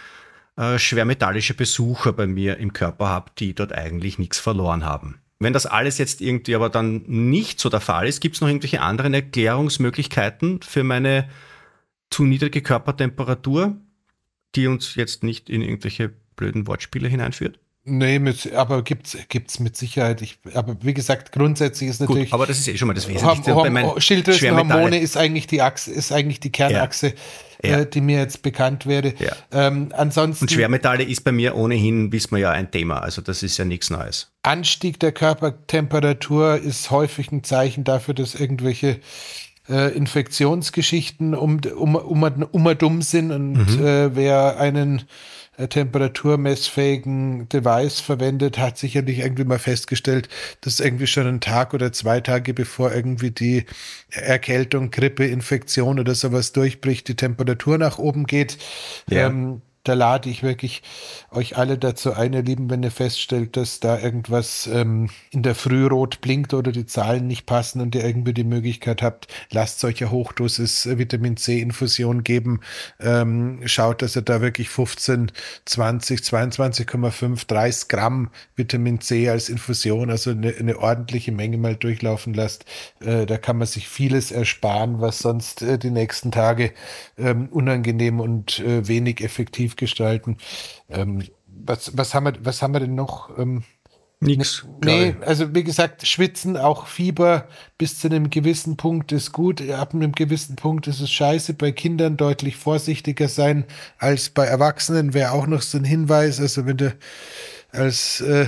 Speaker 2: äh, schwermetallische Besucher bei mir im Körper habe, die dort eigentlich nichts verloren haben. Wenn das alles jetzt irgendwie aber dann nicht so der Fall ist, gibt es noch irgendwelche anderen Erklärungsmöglichkeiten für meine zu niedrige Körpertemperatur, die uns jetzt nicht in irgendwelche blöden Wortspiele hineinführt?
Speaker 1: Nee, mit, aber gibt's gibt's mit Sicherheit. Ich, aber wie gesagt, grundsätzlich ist natürlich
Speaker 2: Gut, aber das ist eh schon mal das
Speaker 1: Horm
Speaker 2: Wesentlichste.
Speaker 1: Horm
Speaker 2: Bei meinen
Speaker 1: Schilddrüsenhormone ist eigentlich die Achse, ist eigentlich die Kernachse,
Speaker 2: Ja.
Speaker 1: Äh, die mir jetzt bekannt wäre.
Speaker 2: Ja.
Speaker 1: Ähm, ansonsten
Speaker 2: Und Schwermetalle ist bei mir ohnehin, wissen wir ja, ein Thema. Also das ist ja nichts Neues.
Speaker 1: Anstieg der Körpertemperatur ist häufig ein Zeichen dafür, dass irgendwelche äh, Infektionsgeschichten um, um, um, um dumm sind und äh, wer einen temperaturmessfähigen Device verwendet, hat sicherlich irgendwie mal festgestellt, dass irgendwie schon einen Tag oder zwei Tage bevor irgendwie die Erkältung, Grippe, Infektion oder sowas durchbricht, die Temperatur nach oben geht.
Speaker 2: Ja.
Speaker 1: Ähm, da lade ich wirklich euch alle dazu ein, ihr Lieben, wenn ihr feststellt, dass da irgendwas ähm, in der Früh rot blinkt oder die Zahlen nicht passen und ihr irgendwie die Möglichkeit habt, lasst solche Hochdosis äh, Vitamin C Infusion geben. Ähm, schaut, dass ihr da wirklich 15, 20, 22,5, 30 Gramm Vitamin C als Infusion, also eine, eine ordentliche Menge mal durchlaufen lasst. Äh, da kann man sich vieles ersparen, was sonst äh, die nächsten Tage ähm, unangenehm und äh, wenig effektiv gestalten. Ähm, was, was, haben wir, was haben wir denn noch? Ähm,
Speaker 2: Nix.
Speaker 1: Nee, also wie gesagt, Schwitzen, auch Fieber bis zu einem gewissen Punkt ist gut. Ab einem gewissen Punkt ist es scheiße. Bei Kindern deutlich vorsichtiger sein als bei Erwachsenen wäre auch noch so ein Hinweis. Also wenn du als äh,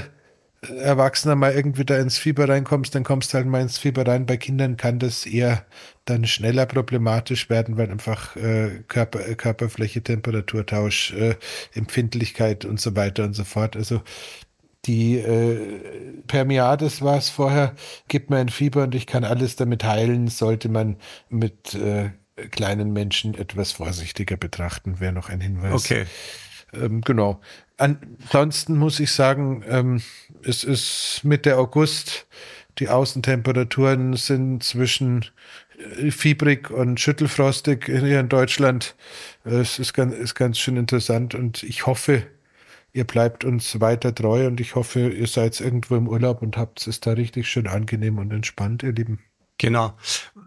Speaker 1: Erwachsener mal irgendwie da ins Fieber reinkommst, dann kommst du halt mal ins Fieber rein. Bei Kindern kann das eher dann schneller problematisch werden, weil einfach äh, Körper, äh, Körperfläche, Temperaturtausch, äh, Empfindlichkeit und so weiter und so fort. Also die äh, Permiades war es vorher, gibt mir ein Fieber und ich kann alles damit heilen, sollte man mit äh, kleinen Menschen etwas vorsichtiger betrachten, wäre noch ein Hinweis.
Speaker 2: Okay.
Speaker 1: Ähm, genau. Ansonsten muss ich sagen, ähm, es ist Mitte August. Die Außentemperaturen sind zwischen äh, fiebrig und schüttelfrostig hier in Deutschland. Es ist ganz, ist ganz schön interessant und ich hoffe, ihr bleibt uns weiter treu und ich hoffe, ihr seid irgendwo im Urlaub und habt es da richtig schön angenehm und entspannt, ihr Lieben.
Speaker 2: Genau.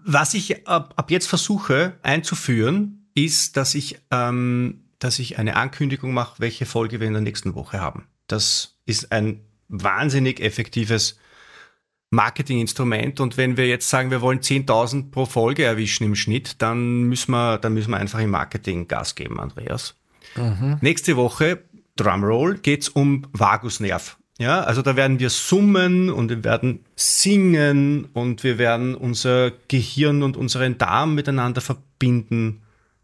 Speaker 2: Was ich ab, ab jetzt versuche einzuführen, ist, dass ich, ähm, dass ich eine Ankündigung mache, welche Folge wir in der nächsten Woche haben. Das ist ein wahnsinnig effektives Marketinginstrument. Und wenn wir jetzt sagen, wir wollen 10.000 pro Folge erwischen im Schnitt, dann müssen wir, dann müssen wir einfach im Marketing Gas geben, Andreas. Mhm. Nächste Woche, Drumroll, geht's um Vagusnerv. Ja, also da werden wir summen und wir werden singen und wir werden unser Gehirn und unseren Darm miteinander verbinden.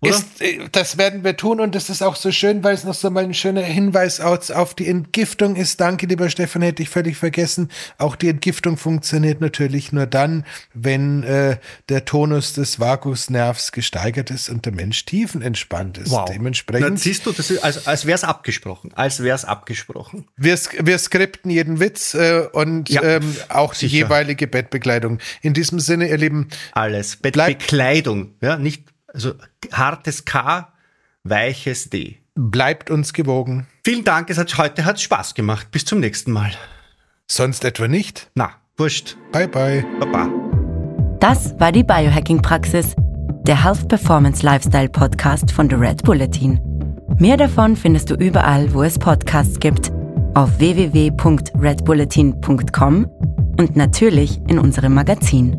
Speaker 1: Ist, äh, das werden wir tun und das ist auch so schön, weil es noch so mal ein schöner Hinweis auf die Entgiftung ist. Danke, lieber Stefan, hätte ich völlig vergessen. Auch die Entgiftung funktioniert natürlich nur dann, wenn äh, der Tonus des Vagusnervs gesteigert ist und der Mensch tiefenentspannt ist.
Speaker 2: Wow. Dementsprechend. Dann siehst du, das ist, als, als wäre es abgesprochen. Als wäre es abgesprochen.
Speaker 1: Wir, wir skripten jeden Witz äh, und ja, ähm, auch sicher. die jeweilige Bettbekleidung. In diesem Sinne, ihr Lieben.
Speaker 2: Alles. Bettbekleidung, ja, nicht also hartes K, weiches D.
Speaker 1: Bleibt uns gewogen.
Speaker 2: Vielen Dank, es hat, heute hat Spaß gemacht. Bis zum nächsten Mal.
Speaker 1: Sonst etwa nicht?
Speaker 2: Na, wurscht.
Speaker 1: Bye bye.
Speaker 2: Baba.
Speaker 3: Das war die Biohacking-Praxis, der Health Performance Lifestyle Podcast von The Red Bulletin. Mehr davon findest du überall, wo es Podcasts gibt, auf www.redbulletin.com und natürlich in unserem Magazin.